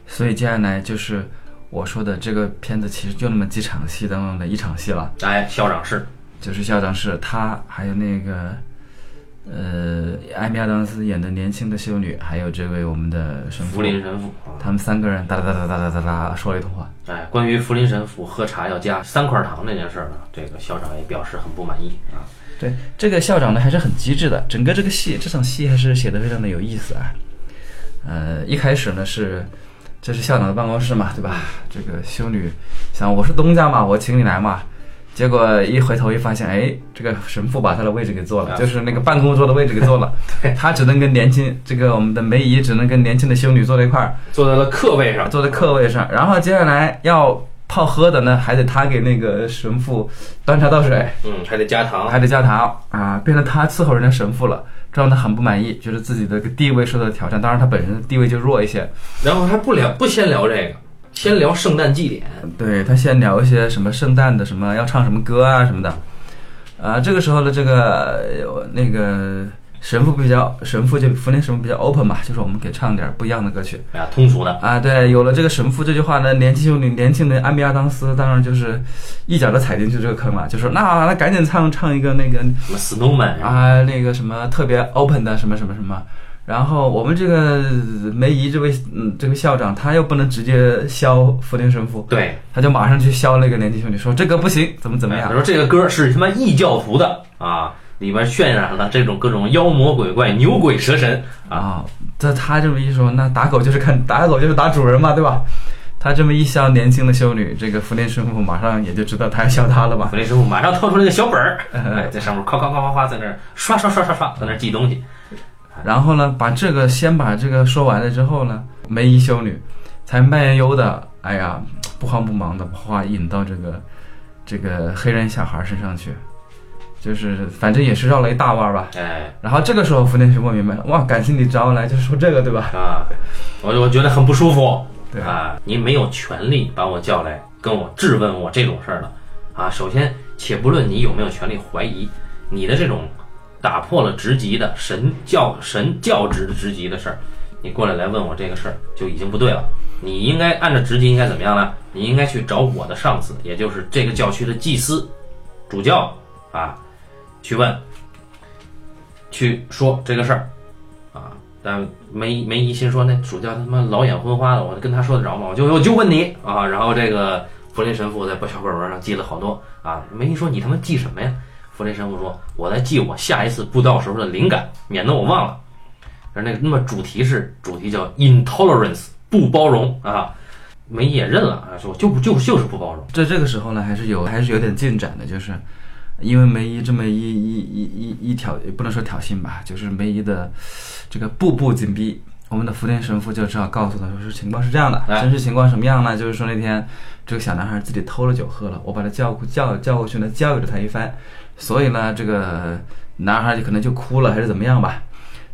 所以接下来就是我说的这个片子，其实就那么几场戏当中的一场戏了。哎，校长室，就是校长室，他还有那个。呃，艾米亚当斯演的年轻的修女，还有这位我们的神父福林神父，他们三个人哒哒哒哒哒哒哒说了一通话。哎，关于福林神父喝茶要加三块糖这件事儿呢，这个校长也表示很不满意啊。对，这个校长呢还是很机智的，整个这个戏这场戏还是写的非常的有意思啊。呃，一开始呢是，这是校长的办公室嘛，对吧？这个修女想我是东家嘛，我请你来嘛。结果一回头一发现，哎，这个神父把他的位置给坐了，就是那个办公桌的位置给坐了。他只能跟年轻这个我们的梅姨只能跟年轻的修女坐在一块儿，坐在了客位上，坐在客位上。然后接下来要泡喝的呢，还得他给那个神父端茶倒水，嗯，还得加糖，还得加糖啊，变成他伺候人家神父了，这让他很不满意，觉得自己的个地位受到挑战。当然他本身的地位就弱一些，然后还不聊，不先聊这个。先聊圣诞祭典，对他先聊一些什么圣诞的什么要唱什么歌啊什么的，啊，这个时候的这个那个神父比较神父就福林神父比较 open 嘛，就是我们给唱点不一样的歌曲，啊，通俗的。啊，对，有了这个神父这句话呢，年轻修女年轻的安比亚当斯当然就是一脚就踩进去这个坑了，就说那那赶紧唱唱一个那个什么 snowman 啊，那个什么特别 open 的什么什么什么。然后我们这个梅姨这位嗯这个校长他又不能直接削福林神父，对，他就马上去削那个年轻兄弟，说这个不行，怎么怎么样？他说这个歌是他妈异教徒的啊，里边渲染了这种各种妖魔鬼怪、牛鬼蛇神啊。这他这么一说，那打狗就是看打狗就是打主人嘛，对吧？他这么一削年轻的修女，这个福林神父马上也就知道他要削他了吧？福林神父马上掏出那个小本儿，在上面夸夸夸夸夸在那儿刷刷刷刷刷在那儿记东西。然后呢，把这个先把这个说完了之后呢，梅姨修女才慢悠悠的，哎呀，不慌不忙的把话引到这个这个黑人小孩身上去，就是反正也是绕了一大弯吧。哎，然后这个时候福田学莫明白了，哇，感谢你找我来就是说这个对吧？啊，我我觉得很不舒服。对啊，你没有权利把我叫来跟我质问我这种事儿的。啊，首先，且不论你有没有权利怀疑你的这种。打破了职级的神教神教职职级的事儿，你过来来问我这个事儿就已经不对了。你应该按照职级应该怎么样呢？你应该去找我的上司，也就是这个教区的祭司、主教啊，去问，去说这个事儿啊。但梅梅姨心说那主教他妈老眼昏花的，我跟他说得着吗？我就我就问你啊。然后这个弗林神父在小本本上记了好多啊。梅姨说你他妈记什么呀？弗雷神父说：“我在记我下一次布道时候的灵感，免得我忘了。”而那个，那么主题是主题叫 “intolerance”，不包容啊。梅也认了啊，说就不就就是不包容。在这个时候呢，还是有还是有点进展的，就是因为梅姨这么一一一一一挑，也不能说挑衅吧，就是梅姨的这个步步紧逼，我们的福田神父就只好告诉他说：“是情况是这样的，真实情况什么样呢？就是说那天这个小男孩自己偷了酒喝了，我把他叫叫叫过去呢，教育了他一番。”所以呢，这个男孩就可能就哭了，还是怎么样吧？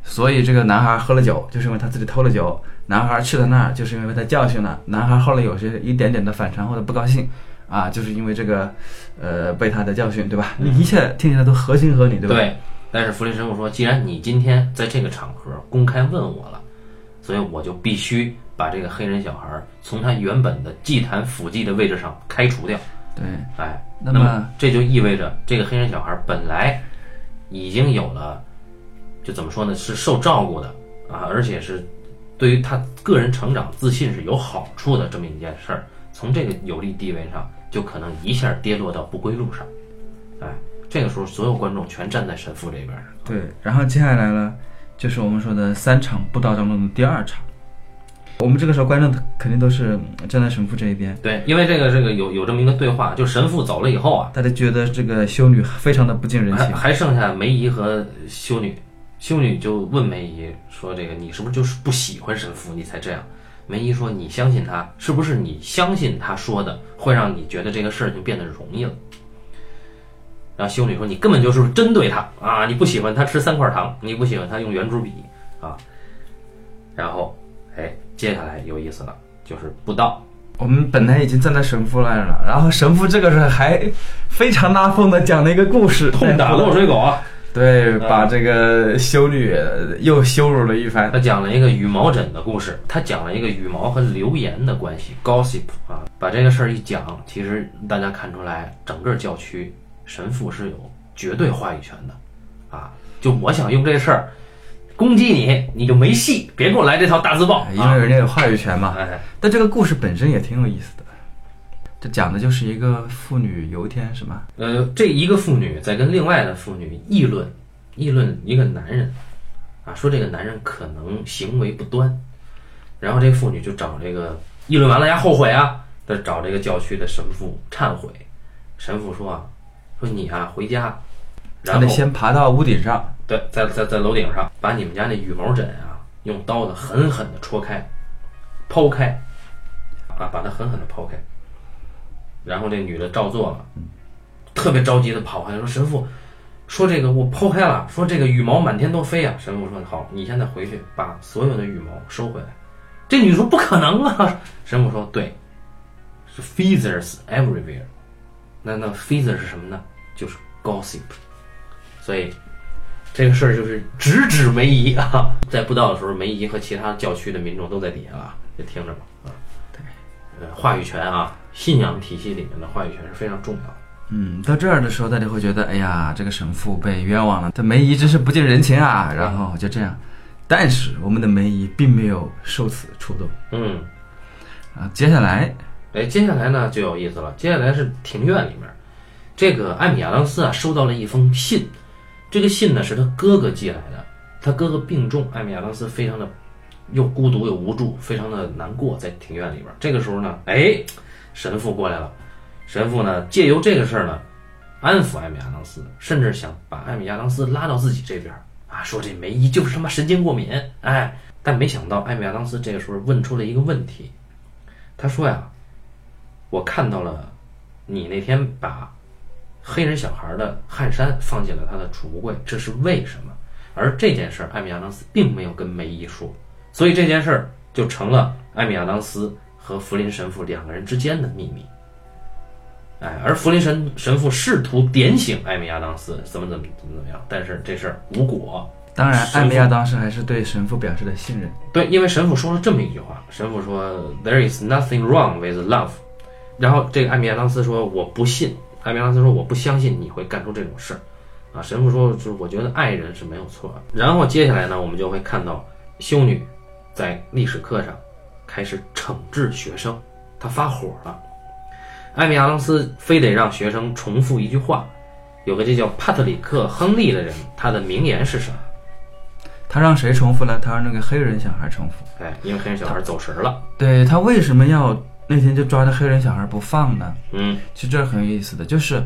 所以这个男孩喝了酒，就是因为他自己偷了酒。男孩去了那儿，就是因为被他教训了男孩。后来有些一点点的反常或者不高兴，啊，就是因为这个，呃，被他的教训，对吧？你一切听起来都合情合理，对吧？对。但是弗林神父说，既然你今天在这个场合公开问我了，所以我就必须。把这个黑人小孩儿从他原本的祭坛辅祭的位置上开除掉。对，哎，那么这就意味着这个黑人小孩儿本来已经有了，就怎么说呢，是受照顾的啊，而且是对于他个人成长自信是有好处的这么一件事儿，从这个有利地位上，就可能一下跌落到不归路上。哎，这个时候所有观众全站在神父这边儿。对，然后接下来呢，就是我们说的三场布道当中的第二场。我们这个时候观众肯定都是站在神父这一边，对，因为这个这个有有这么一个对话，就神父走了以后啊，大家觉得这个修女非常的不近人情。还还剩下梅姨和修女，修女就问梅姨说：“这个你是不是就是不喜欢神父，你才这样？”梅姨说：“你相信他，是不是你相信他说的会让你觉得这个事儿就变得容易了？”然后修女说：“你根本就是针对他啊！你不喜欢他吃三块糖，你不喜欢他用圆珠笔啊。”然后，哎，接下来有意思了，就是布道。我们本来已经站在神父那儿了，然后神父这个时候还非常拉风的讲了一个故事，痛打落水狗啊！对，把这个修女又羞辱了一番。他讲了一个羽毛枕的故事，他讲了一个羽毛和流言的关系，gossip 啊，把这个事儿一讲，其实大家看出来，整个教区神父是有绝对话语权的，啊，就我想用这事儿攻击你，你就没戏，别给我来这套大字报，因为人家有话语权嘛。哎，但这个故事本身也挺有意思的，这讲的就是一个妇女有一天什么，呃，这一个妇女在跟另外的妇女议论，议论一个男人，啊，说这个男人可能行为不端，然后这妇女就找这个议论完了呀，后悔啊，她找这个教区的神父忏悔。神父说啊，说你啊回家，然后他得先爬到屋顶上，对，在在在楼顶上把你们家那羽毛枕啊，用刀子狠狠的戳开，剖开，啊，把它狠狠的剖开。然后这女的照做了，特别着急的跑回来说：“神父，说这个我剖开了，说这个羽毛满天都飞啊。”神父说：“好，你现在回去把所有的羽毛收回来。”这女的说：“不可能啊！”神父说：“对，是 feathers everywhere。那那 feather 是什么呢？就是 gossip。所以这个事儿就是直指梅姨啊，在布道的时候，梅姨和其他教区的民众都在底下了，就听着吧啊。对，呃，话语权啊，信仰体系里面的话语权是非常重要的。嗯，到这儿的时候，大家会觉得，哎呀，这个神父被冤枉了，这梅姨真是不近人情啊。然后就这样，但是我们的梅姨并没有受此触动嗯，啊。接下来，哎，接下来呢就有意思了，接下来是庭院里面，这个艾米亚当斯啊收到了一封信，这个信呢是他哥哥寄来的，他哥哥病重，艾米亚当斯非常的又孤独又无助，非常的难过，在庭院里边。这个时候呢，哎，神父过来了，神父呢借由这个事儿呢，安抚艾米亚当斯，甚至想把艾米亚当斯拉到自己这边啊，说这梅姨就是他妈神经过敏，哎，但没想到艾米亚当斯这个时候问出了一个问题，他说呀，我看到了你那天把黑人小孩的汗衫放进了他的储物柜，这是为什么？而这件事儿，艾米亚当斯并没有跟梅姨说，所以这件事儿就成了艾米亚当斯和福林神父两个人之间的秘密。哎，而福林神神父试图点醒艾米亚当斯怎么怎么怎么怎么样，但是这事儿无果。当然，艾米亚当时还是对神父表示了信任。对，因为神父说了这么一句话，神父说 “There is nothing wrong with love”，然后这个艾米亚当斯说我不信，艾米拉斯说我不相信你会干出这种事儿，啊，神父说就是我觉得爱人是没有错的。然后接下来呢，我们就会看到修女在历史课上开始惩治学生，她发火了，艾米亚当斯非得让学生重复一句话，有个这叫帕特里克·亨利的人，他的名言是什么？他让谁重复了？他让那个黑人小孩重复。哎，因为黑人小孩走神儿了，对他为什么要那天就抓着黑人小孩不放呢？嗯。其实这很有意思的，就是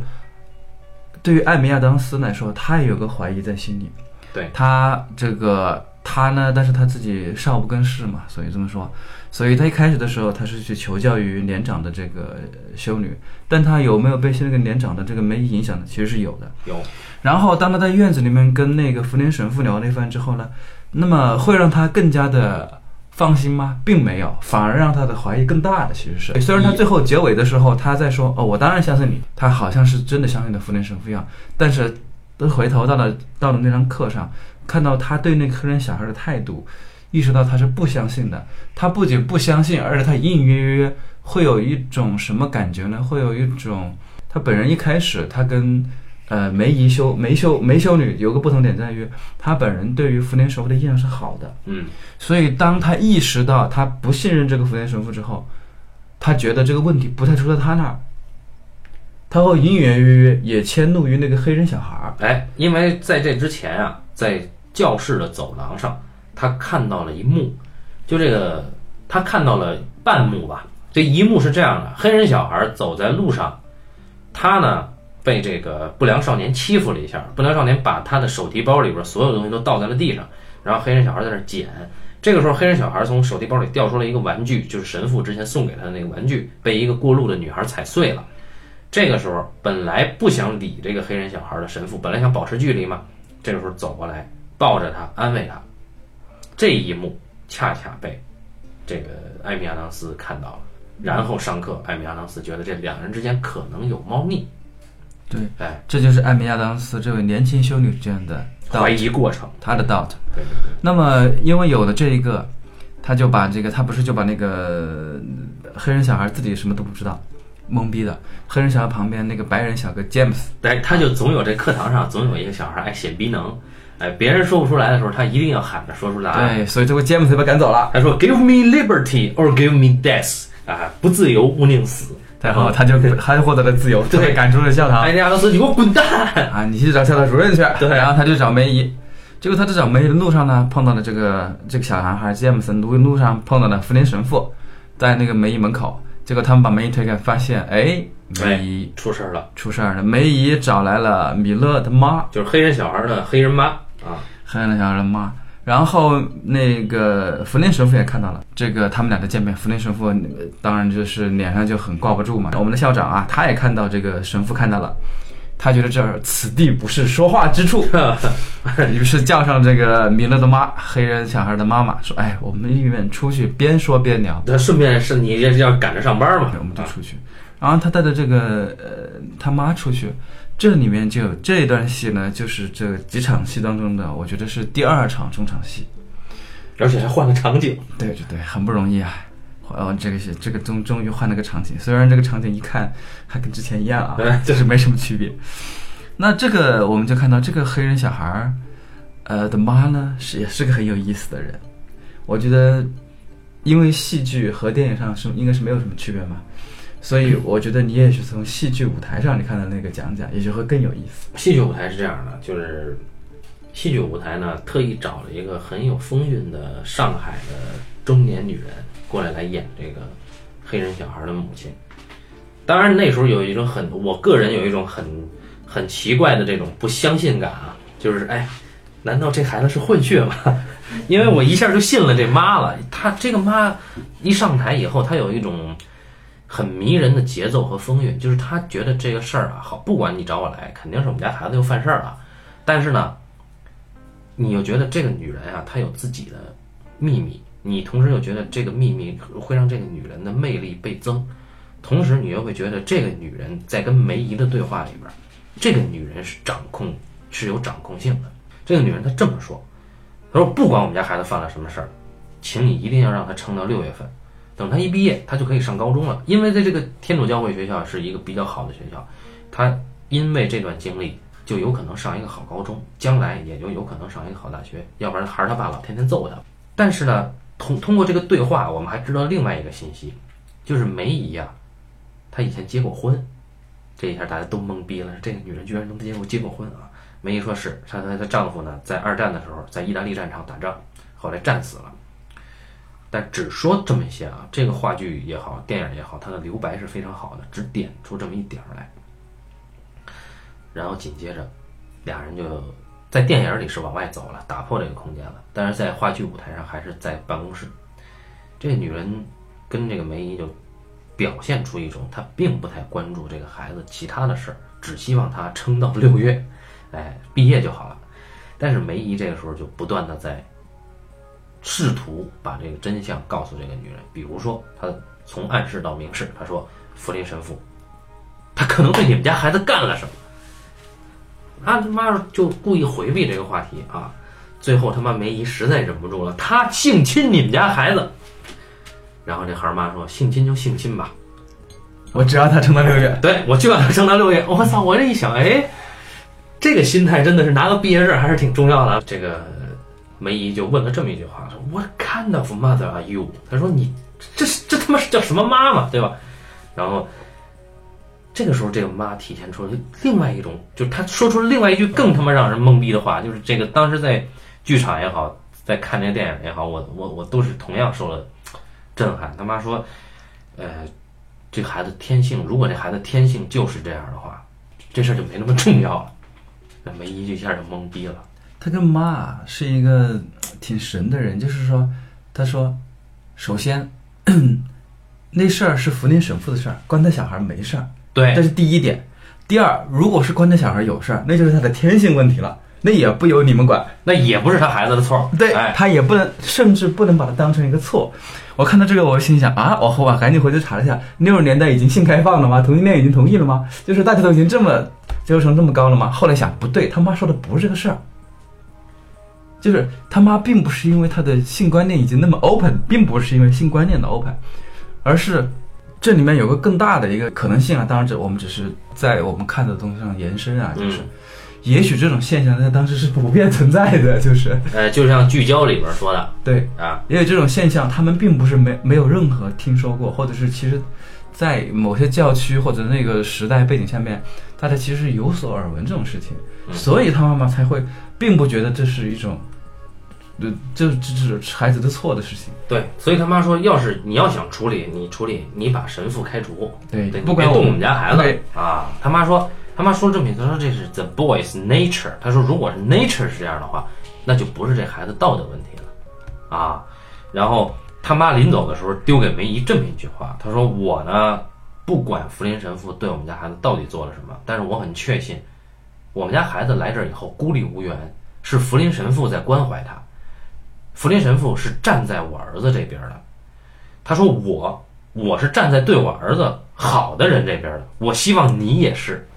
对于艾米亚当斯来说，他也有个怀疑在心里。对他这个他呢，但是他自己少不更事嘛，所以这么说，所以他一开始的时候，他是去求教于年长的这个修女，但他有没有被那个年长的这个梅姨影响呢？其实是有的。有，然后当他在院子里面跟那个福林神父聊了一番之后呢，那么会让他更加的放心吗？并没有，反而让他的怀疑更大了其实是。虽然他最后结尾的时候他在说哦，我当然相信你，他好像是真的相信的福林神父一样，但是都回头到了到了那堂课上，看到他对那个黑人小孩的态度，意识到他是不相信的。他不仅不相信，而且他隐隐约约会有一种什么感觉呢？会有一种他本人一开始他跟呃梅姨修梅修梅修女有个不同点在于，她本人对于福田神父的印象是好的。嗯所以当她意识到她不信任这个福田神父之后，她觉得这个问题不太出在她那儿，他会隐隐约约也迁怒于那个黑人小孩儿。哎，因为在这之前啊，在教室的走廊上，他看到了一幕，就这个他看到了半幕吧。这一幕是这样的：黑人小孩走在路上，他呢被这个不良少年欺负了一下，不良少年把他的手提包里边所有东西都倒在了地上，然后黑人小孩在那捡。这个时候，黑人小孩从手提包里掉出来一个玩具，就是神父之前送给他的那个玩具，被一个过路的女孩踩碎了。这个时候，本来不想理这个黑人小孩的神父，本来想保持距离嘛，这个时候走过来，抱着他，安慰他。这一幕恰恰被这个艾米亚当斯看到了，然后上课，艾米亚当斯觉得这两人之间可能有猫腻，对，哎，这就是艾米亚当斯这位年轻修女这样的怀疑过程。她的 doubt。对对对，那么因为有了这一个，他就把这个他不是就把那个黑人小孩自己什么都不知道，懵逼的。黑人小孩旁边那个白人小哥 James，哎，他就总有这课堂上总有一个小孩爱显逼能，哎，别人说不出来的时候，他一定要喊着说出答案。对，所以这位 James 就被赶走了。他说：“Give me liberty or give me death。”啊，不自由勿宁死。然后他就他就获得了自由，就被赶出了教堂。艾米亚当斯，你给我滚蛋！啊，你去找教导主任去。对然后他就找梅姨，结果他在找梅姨的路上呢，碰到了这个这个小男孩詹姆森，路路上碰到了福林神父，在那个梅姨门口。结果他们把梅姨推开，发现哎，梅姨出事儿了，出事儿了。梅姨找来了米勒他妈，就是黑人小孩的黑人妈啊。黑人小孩的妈。然后那个福林神父也看到了这个他们俩的见面，福林神父呃当然就是脸上就很挂不住嘛。我们的校长啊，他也看到这个神父看到了，他觉得这儿此地不是说话之处，于是叫上这个米勒的妈，黑人小孩的妈妈，说：“哎，我们宁愿出去边说边聊。那顺便是你这要赶着上班嘛，我们就出去。然后他带着这个呃他妈出去，这里面就有这一段戏呢，就是这几场戏当中的，我觉得是第二场中场戏。而且还换了场景。对对对，很不容易啊。哦，这个是这个终终于换了个场景，虽然这个场景一看还跟之前一样啊对，就是没什么区别。那这个我们就看到这个黑人小孩儿，呃的妈呢是也是个很有意思的人。我觉得，因为戏剧和电影上是应该是没有什么区别嘛，所以我觉得你也是从戏剧舞台上你看到那个讲讲，也许会更有意思。戏剧舞台是这样的，就是戏剧舞台呢，特意找了一个很有风韵的上海的中年女人过来来演这个黑人小孩的母亲。当然那时候有一种很，我个人有一种很很奇怪的这种不相信感啊，就是哎，难道这孩子是混血吗？因为我一下就信了这妈了。她这个妈一上台以后，她有一种很迷人的节奏和风韵，就是他觉得这个事儿啊，好，不管你找我来，肯定是我们家孩子又犯事儿了。但是呢，你又觉得这个女人啊，她有自己的秘密，你同时又觉得这个秘密会让这个女人的魅力倍增，同时你又会觉得这个女人在跟梅姨的对话里边，这个女人是掌控是有掌控性的。这个女人她这么说，她说不管我们家孩子犯了什么事儿，请你一定要让他撑到六月份，等他一毕业，他就可以上高中了。因为在这个天主教会学校是一个比较好的学校，他因为这段经历就有可能上一个好高中，将来也就有可能上一个好大学，要不然还是他爸老天天揍他。但是呢，通通过这个对话，我们还知道另外一个信息，就是梅姨呀、她以前结过婚，这一下大家都懵逼了，这个女人居然能结过结过婚啊！梅姨说是，她她的丈夫呢，在二战的时候在意大利战场打仗，后来战死了。但只说这么一些啊，这个话剧也好，电影也好，它的留白是非常好的，只点出这么一点儿来。然后紧接着，俩人就在电影里是往外走了，打破这个空间了，但是在话剧舞台上还是在办公室。这女人跟这个梅姨就表现出一种她并不太关注这个孩子其他的事儿，只希望他撑到六月，哎，毕业就好了。但是梅姨这个时候就不断的在试图把这个真相告诉这个女人，比如说他从暗示到明示，他说福林神父，他可能对你们家孩子干了什么。他他妈就故意回避这个话题啊，最后他妈梅姨实在忍不住了，他性侵你们家孩子。然后这孩儿妈说：“性侵就性侵吧，我只要他撑到六月。对我就要他撑到六月。”我操！我这一想，哎，这个心态真的是拿个毕业证还是挺重要的。这个梅姨就问了这么一句话：“说 What kind of mother are you？” 他说：“你这这他妈是叫什么妈妈，对吧？”然后这个时候，这个妈体现出了另外一种，就是她说出了另外一句更他妈让人懵逼的话，就是这个当时在剧场也好，在看这个电影也好，我我我都是同样受了。震撼！他妈说，呃，这孩子天性，如果这孩子天性就是这样的话，这事儿就没那么重要了。那梅姨就一下就懵逼了。他跟妈是一个挺神的人，就是说，他说，首先，那事儿是福林神父的事儿，关他小孩没事儿，对，这是第一点。第二，如果是关他小孩有事儿，那就是他的天性问题了，那也不由你们管，那也不是他孩子的错。对哎，他也不能，甚至不能把它当成一个错。我看到这个，我心想啊，我后啊赶紧回去查了一下，六十年代已经性开放了吗？同性恋已经同意了吗？就是大家都已经这么接受程这么高了吗？后来想不对，他妈说的不是这个事儿，就是他妈并不是因为他的性观念已经那么 open，并不是因为性观念的 open，而是这里面有个更大的一个可能性啊。当然，这我们只是在我们看的东西上延伸啊，就是。嗯也许这种现象在当时是普遍存在的，就是呃，就像聚焦里边说的对，啊，也有这种现象，他们并不是没没有任何听说过，或者是其实，在某些教区或者那个时代背景下面，大家其实有所耳闻这种事情，嗯所以他妈妈才会并不觉得这是一种，呃，这这这是孩子的错的事情。对，所以他妈说，要是你要想处理，你处理，你把神父开除，对对，你别动我不管我们们家孩子对啊。他妈说，他妈说这么一句，他说这是 the boy's nature。他说，如果是 nature 是这样的话，那就不是这孩子道德问题了啊。然后他妈临走的时候丢给梅姨这么一句话，他说：“我呢，不管福林神父对我们家孩子到底做了什么，但是我很确信，我们家孩子来这儿以后孤立无援，是福林神父在关怀他。福林神父是站在我儿子这边的。他说我我是站在对我儿子好的人这边的，我希望你也是。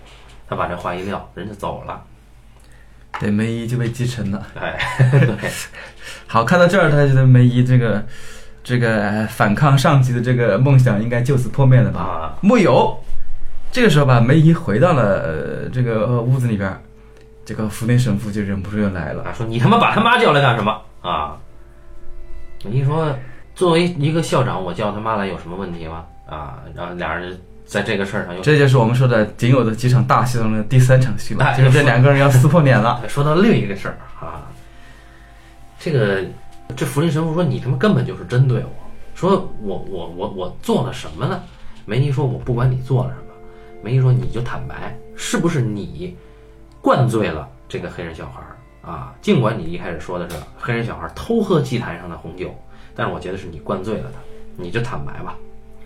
他把这话一撂，人就走了。对，梅姨就被击沉了。哎，对，好，看到这儿，他觉得梅姨这个这个反抗上级的这个梦想应该就此破灭了吧？啊，木有。这个时候吧，梅姨回到了、呃、这个呃屋子里边儿，这个福林神父就忍不住又来了。啊，说你他妈把他妈叫来干什么啊？你说作为一个校长，我叫他妈来有什么问题吗？啊，然后俩人在这个事儿上又这就是我们说的仅有的几场大戏中的第三场戏了，哎就是这两个人要撕破脸了。说到另一个事儿啊，这个这福林神父说你他妈根本就是针对我，说我我我我做了什么呢？梅姨说我不管你做了什么，梅姨说你就坦白，是不是你灌醉了这个黑人小孩儿啊？尽管你一开始说的是黑人小孩偷喝祭坛上的红酒，但是我觉得是你灌醉了他，你就坦白吧，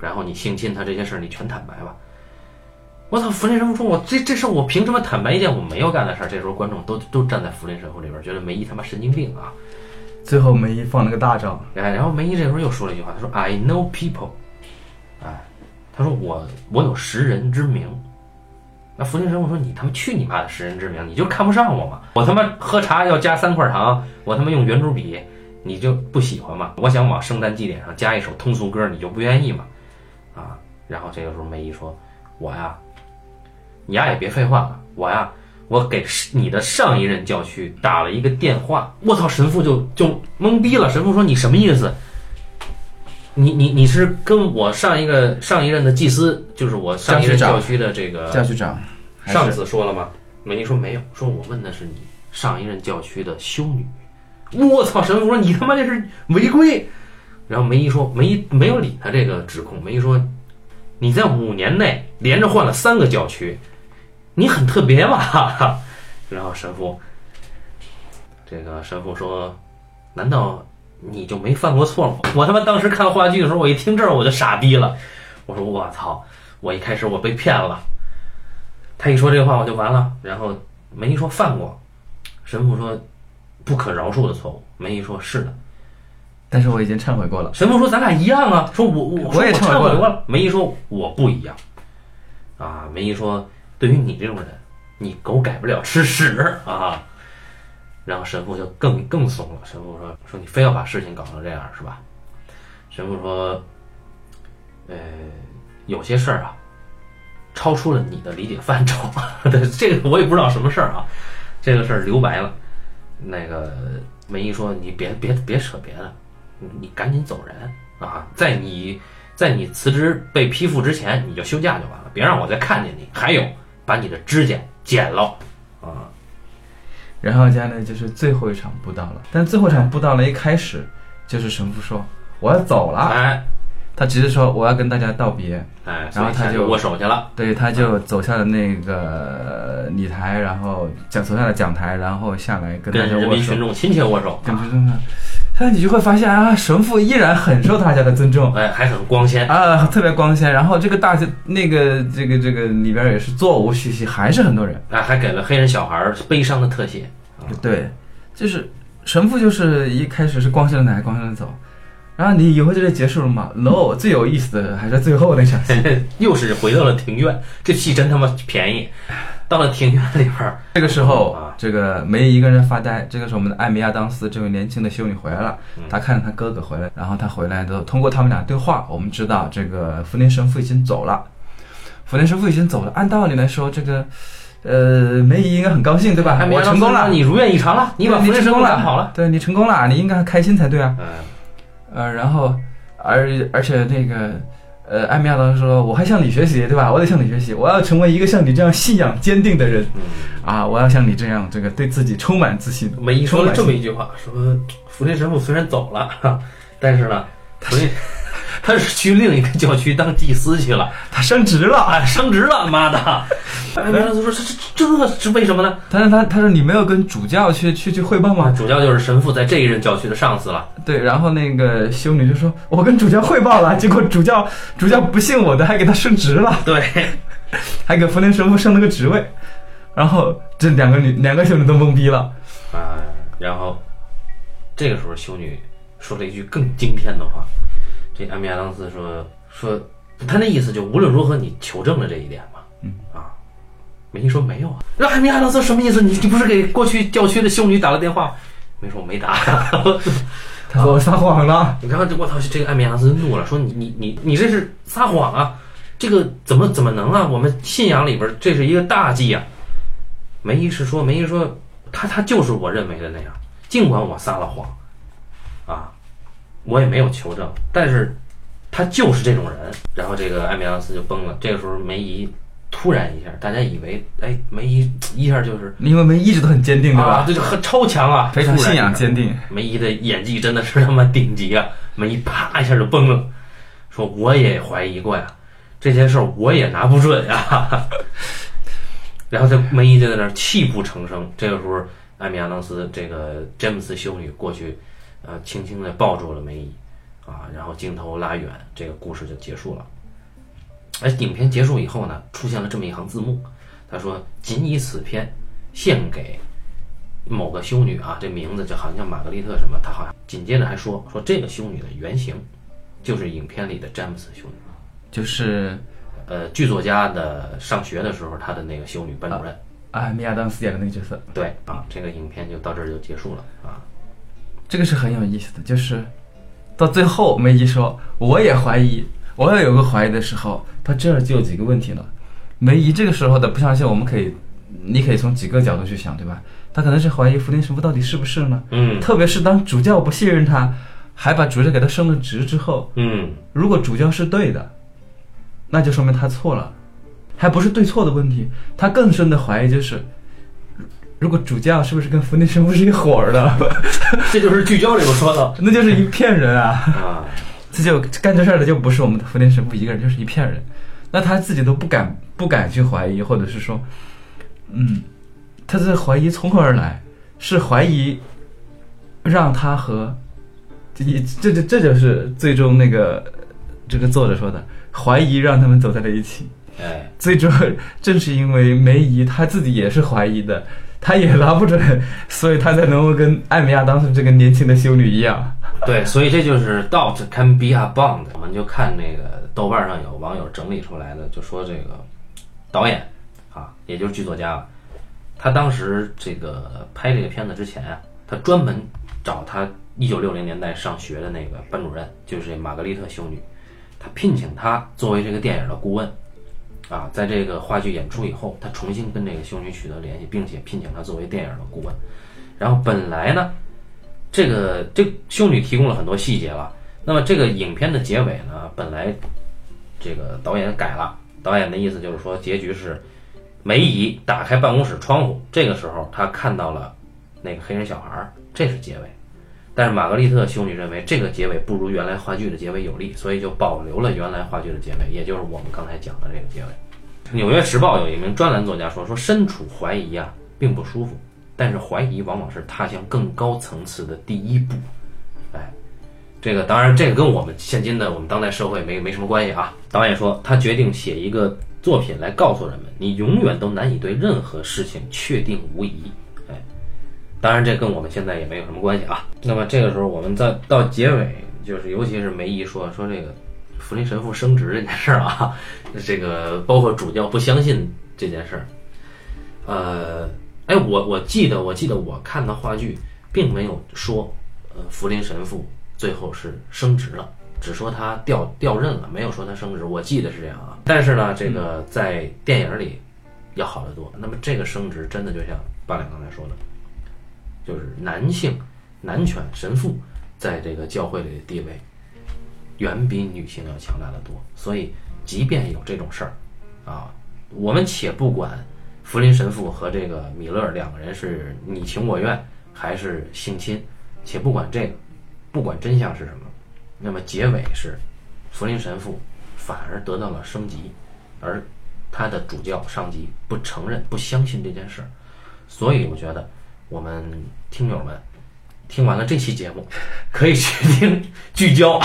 然后你性侵他这些事儿你全坦白吧。我操！福林神父说：“我这这事儿我凭什么坦白一件我没有干的事儿？”这时候观众都都站在福林神父这边，觉得梅姨他妈神经病啊！最后梅姨放了个大招，哎，然后梅姨这时候又说了一句话，她说：“I know people。”哎，她说我我有识人之明。那福星神父说：“你他妈去你妈的识人之明！你就看不上我吗？我他妈喝茶要加三块糖，我他妈用圆珠笔，你就不喜欢吗？我想往圣诞祭典上加一首通俗歌，你就不愿意吗？”啊，然后这个时候梅姨说：“我呀。”你呀也别废话了，我呀，我给你的上一任教区打了一个电话，我操，神父就就懵逼了。神父说：“你什么意思？你你你是跟我上一个上一任的祭司，就是我上一任教区的这个教区长，上次说了吗？”梅姨说：“没有，说我问的是你上一任教区的修女。”我操！神父说：“你他妈这是违规。”然后梅姨说：“梅姨没有理他这个指控。梅姨说：‘你在五年内连着换了三个教区。’”你很特别吧？然后神父，这个神父说：“难道你就没犯过错吗？”我他妈当时看话剧的时候，我一听这儿我就傻逼了。我说：“我操！我一开始我被骗了。”他一说这话我就完了。然后梅姨说犯过，神父说不可饶恕的错误。梅姨说是的，但是我已经忏悔过了。神父说咱俩一样啊，说我我我也忏忏悔过了过了。梅姨说我不一样，啊，梅姨说对于你这种人，你狗改不了吃屎啊。然后神父就更更怂了，神父说说你非要把事情搞成这样是吧？神父说，呃，有些事儿啊，超出了你的理解范畴。对，这个我也不知道什么事儿啊，这个事儿留白了。那个梅姨说你别别别扯别的，你你赶紧走人啊，在你。在你辞职被批复之前，你就休假就完了，别让我再看见你。还有，把你的指甲剪了啊！然后家呢，就是最后一场布道了。但最后一场布道了，一开始就是神父说我要走了，哎，他直接说我要跟大家道别，哎，然后他就握手去了。对，他就走下了那个礼台，然后讲走下了讲台，然后下来跟大家握手，人民群众亲切握手，跟群众。但你就会发现啊，神父依然很受大家的尊重，哎，还很光鲜啊，特别光鲜。然后这个大那个这个这个里边也是座无虚席，还是很多人。啊，还给了黑人小孩悲伤的特写。对，就是神父就是一开始是光鲜的来，光鲜的走，然后你以为这就结束了吗？No，最有意思的还是最后那场戏，又是回到了庭院。这戏真他妈便宜。到了庭院里边儿，这个时候，这个梅姨一个人发呆。这个时候，我们的艾米亚当斯这位年轻的修女回来了。她看着她哥哥回来，然后她回来的，通过他们俩对话，我们知道这个福林神父已经走了。福林神父已经走了。按道理来说，这个，呃，梅姨应该很高兴，对吧？我成功了，你如愿以偿了，你把福林神父赶跑了，对你成功了，你应该开心才对啊。呃，然后，而而且那个。呃，艾米亚当时说：“我还向你学习，对吧？我得向你学习，我要成为一个像你这样信仰坚定的人，啊，我要像你这样，这个对自己充满自信。”梅姨说了这么一句话：“说福林神父虽然走了，但是呢，福林。”他是去另一个教区当祭司去了，他升职了，哎，升职了，妈的！艾米拉斯说：“这这这是为什么呢？”他说：“他他说你没有跟主教去去去汇报吗？主教就是神父在这一任教区的上司了。”对，然后那个修女就说：“我跟主教汇报了，结果主教主教不信我的，还给他升职了。”对，还给福林神父升了个职位。然后这两个女两个修女都懵逼了啊！然后这个时候修女说了一句更惊天的话。这艾米亚当斯说说，他那意思就无论如何你求证了这一点嘛，嗯啊，梅姨说没有啊，那艾米亚当斯什么意思？你你不是给过去教区的修女打了电话？没说我没打，他说我撒谎了。然后我操，这个艾米亚当斯怒了，说你你你你这是撒谎啊！这个怎么怎么能啊？我们信仰里边这是一个大忌啊！梅姨是说梅姨说他他就是我认为的那样，尽管我撒了谎，啊。我也没有求证，但是他就是这种人。然后这个艾米拉斯就崩了。这个时候梅姨突然一下，大家以为哎梅姨一下就是因为梅姨一直都很坚定，对吧？这就很超强啊，非常信仰坚定。梅姨的演技真的是他妈顶级啊！梅姨啪一下就崩了，说我也怀疑过呀，这件事儿我也拿不准呀。然后这梅姨就在那儿泣不成声。这个时候艾米亚当斯这个詹姆斯修女过去。呃，轻轻地抱住了梅姨，啊，然后镜头拉远，这个故事就结束了。而，影片结束以后呢，出现了这么一行字幕，他说：“仅以此片献给某个修女啊，这名字就好像叫玛格丽特什么。”他好像紧接着还说：“说这个修女的原型就是影片里的詹姆斯修女，就是呃剧作家的上学的时候他的那个修女班主任啊，米亚当斯演的那个角色。”对啊，这个影片就到这儿就结束了啊。这个是很有意思的，就是到最后梅姨说我也怀疑，我也有个怀疑的时候，他这儿就有几个问题了。梅姨这个时候的不相信，我们可以，你可以从几个角度去想，对吧？他可能是怀疑福林神父到底是不是呢？嗯。特别是当主教不信任他，还把主教给他升了职之后，嗯。如果主教是对的，那就说明他错了，还不是对错的问题。他更深的怀疑就是。如果主将是不是跟福尼神父是一伙儿的？这就是聚焦里头说的，那就是一片人啊！啊，这就干这事儿的就不是我们的福尼神父一个人，就是一片人。那他自己都不敢不敢去怀疑，或者是说，嗯，他这怀疑从何而来？是怀疑让他和这这这这就是最终那个这个作者说的，怀疑让他们走在了一起。哎，最终正是因为梅姨她自己也是怀疑的。他也拿不准，所以他才能够跟艾米亚当时这个年轻的修女一样。对，所以这就是 doubt can be a bond。我们就看那个豆瓣上有网友整理出来的，就说这个导演啊，也就是剧作家，他当时这个拍这个片子之前啊，他专门找他一九六零年代上学的那个班主任，就是玛格丽特修女，他聘请他作为这个电影的顾问。啊，在这个话剧演出以后，他重新跟这个修女取得联系，并且聘请他作为电影的顾问。然后本来呢，这个这修女提供了很多细节了。那么这个影片的结尾呢，本来这个导演改了，导演的意思就是说，结局是梅姨打开办公室窗户，这个时候她看到了那个黑人小孩，这是结尾。但是玛格丽特修女认为这个结尾不如原来话剧的结尾有力，所以就保留了原来话剧的结尾，也就是我们刚才讲的这个结尾。《纽约时报》有一名专栏作家说：“说身处怀疑啊，并不舒服，但是怀疑往往是踏向更高层次的第一步。”哎，这个当然，这个跟我们现今的我们当代社会没没什么关系啊。导演说，他决定写一个作品来告诉人们：你永远都难以对任何事情确定无疑。当然，这跟我们现在也没有什么关系啊。那么这个时候，我们在到结尾，就是尤其是梅姨说说这个福林神父升职这件事儿啊，这个包括主教不相信这件事儿。呃，哎，我我记得我记得我看的话剧并没有说，呃，福林神父最后是升职了，只说他调调任了，没有说他升职。我记得是这样啊。但是呢，这个在电影里要好得多。那么这个升职真的就像八两刚才说的。就是男性男权神父在这个教会里的地位远比女性要强大的多，所以即便有这种事儿啊，我们且不管福林神父和这个米勒两个人是你情我愿还是性侵，且不管这个，不管真相是什么，那么结尾是福林神父反而得到了升级，而他的主教上级不承认不相信这件事儿，所以我觉得。我们听友们听完了这期节目，可以去听聚焦。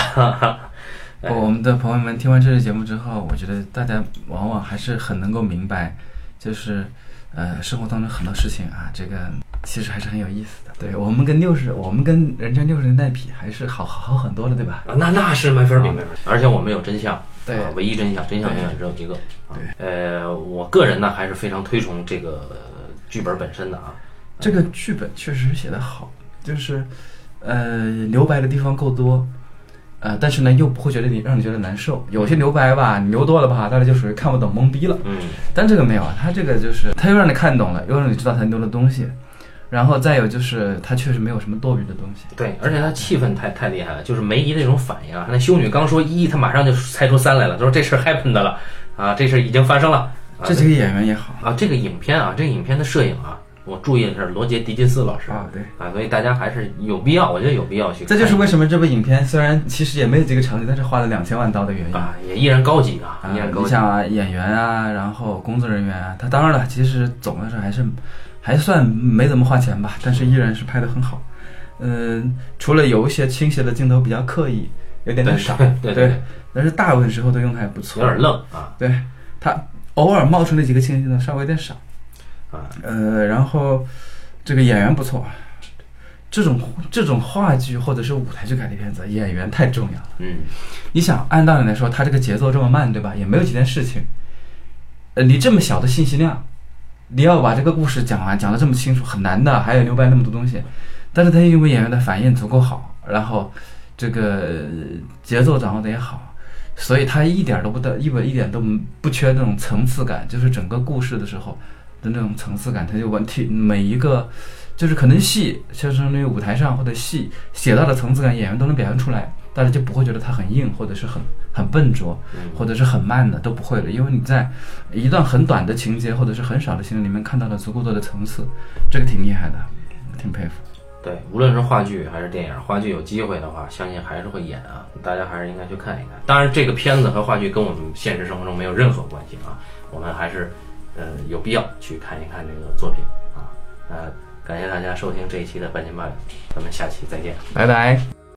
我们的朋友们听完这期节目之后，我觉得大家往往还是很能够明白，就是呃生活当中很多事情啊，这个其实还是很有意思的。对我们跟六十，我们跟人家六十年代比，还是好好很多了，对吧？啊，那那是没法比，没法比。而且我们有真相，对，唯一真相，真相永远只有一个。对，呃，我个人呢还是非常推崇这个剧本本身的啊。这个剧本确实写得好，就是，呃，留白的地方够多，呃，但是呢，又不会觉得你让你觉得难受。有些留白吧，留多了吧，大家就属于看不懂、懵逼了。嗯。但这个没有啊，他这个就是他又让你看懂了，又让你知道他留的东西，然后再有就是他确实没有什么多余的东西。对，而且他气氛太太厉害了，就是梅姨那种反应啊，那修女刚说一，他马上就猜出三来了，他说这事 happened 了啊，这事已经发生了。这几个演员也好啊，这个影片啊，这个影片的摄影啊。我注意的是罗杰·狄金斯老师啊，对啊，所以大家还是有必要，我觉得有必要去。这就是为什么这部影片虽然其实也没有几个场景，但是花了两千万刀的原因啊，也依然高级啊，依然高级。你像啊，演员啊，然后工作人员啊，他当然了，其实总的来说还是还算没怎么花钱吧，但是依然是拍的很好。嗯，除了有一些倾斜的镜头比较刻意，有点点傻，对对，但是大部分时候都用的还不错。有点愣啊，对他偶尔冒出那几个倾斜镜头稍微有点少。啊，呃，然后这个演员不错，这种这种话剧或者是舞台剧改的片子，演员太重要了。嗯，你想按道理来说，他这个节奏这么慢，对吧？也没有几件事情，呃，你这么小的信息量，你要把这个故事讲完，讲的这么清楚，很难的，还有留白那么多东西。但是他因为演员的反应足够好，然后这个节奏掌握的也好，所以他一点都不得，一本一点都不缺那种层次感，就是整个故事的时候。的那种层次感，它就问题每一个，就是可能戏，相当于舞台上或者戏写到的层次感，演员都能表现出来，大家就不会觉得它很硬，或者是很很笨拙，或者是很慢的，都不会了，因为你在一段很短的情节或者是很少的情节里面看到了足够多的层次，这个挺厉害的，挺佩服。对，无论是话剧还是电影，话剧有机会的话，相信还是会演啊，大家还是应该去看一看。当然，这个片子和话剧跟我们现实生活中没有任何关系啊，我们还是。呃，有必要去看一看这个作品啊！呃，感谢大家收听这一期的半斤八两，咱们下期再见，拜拜。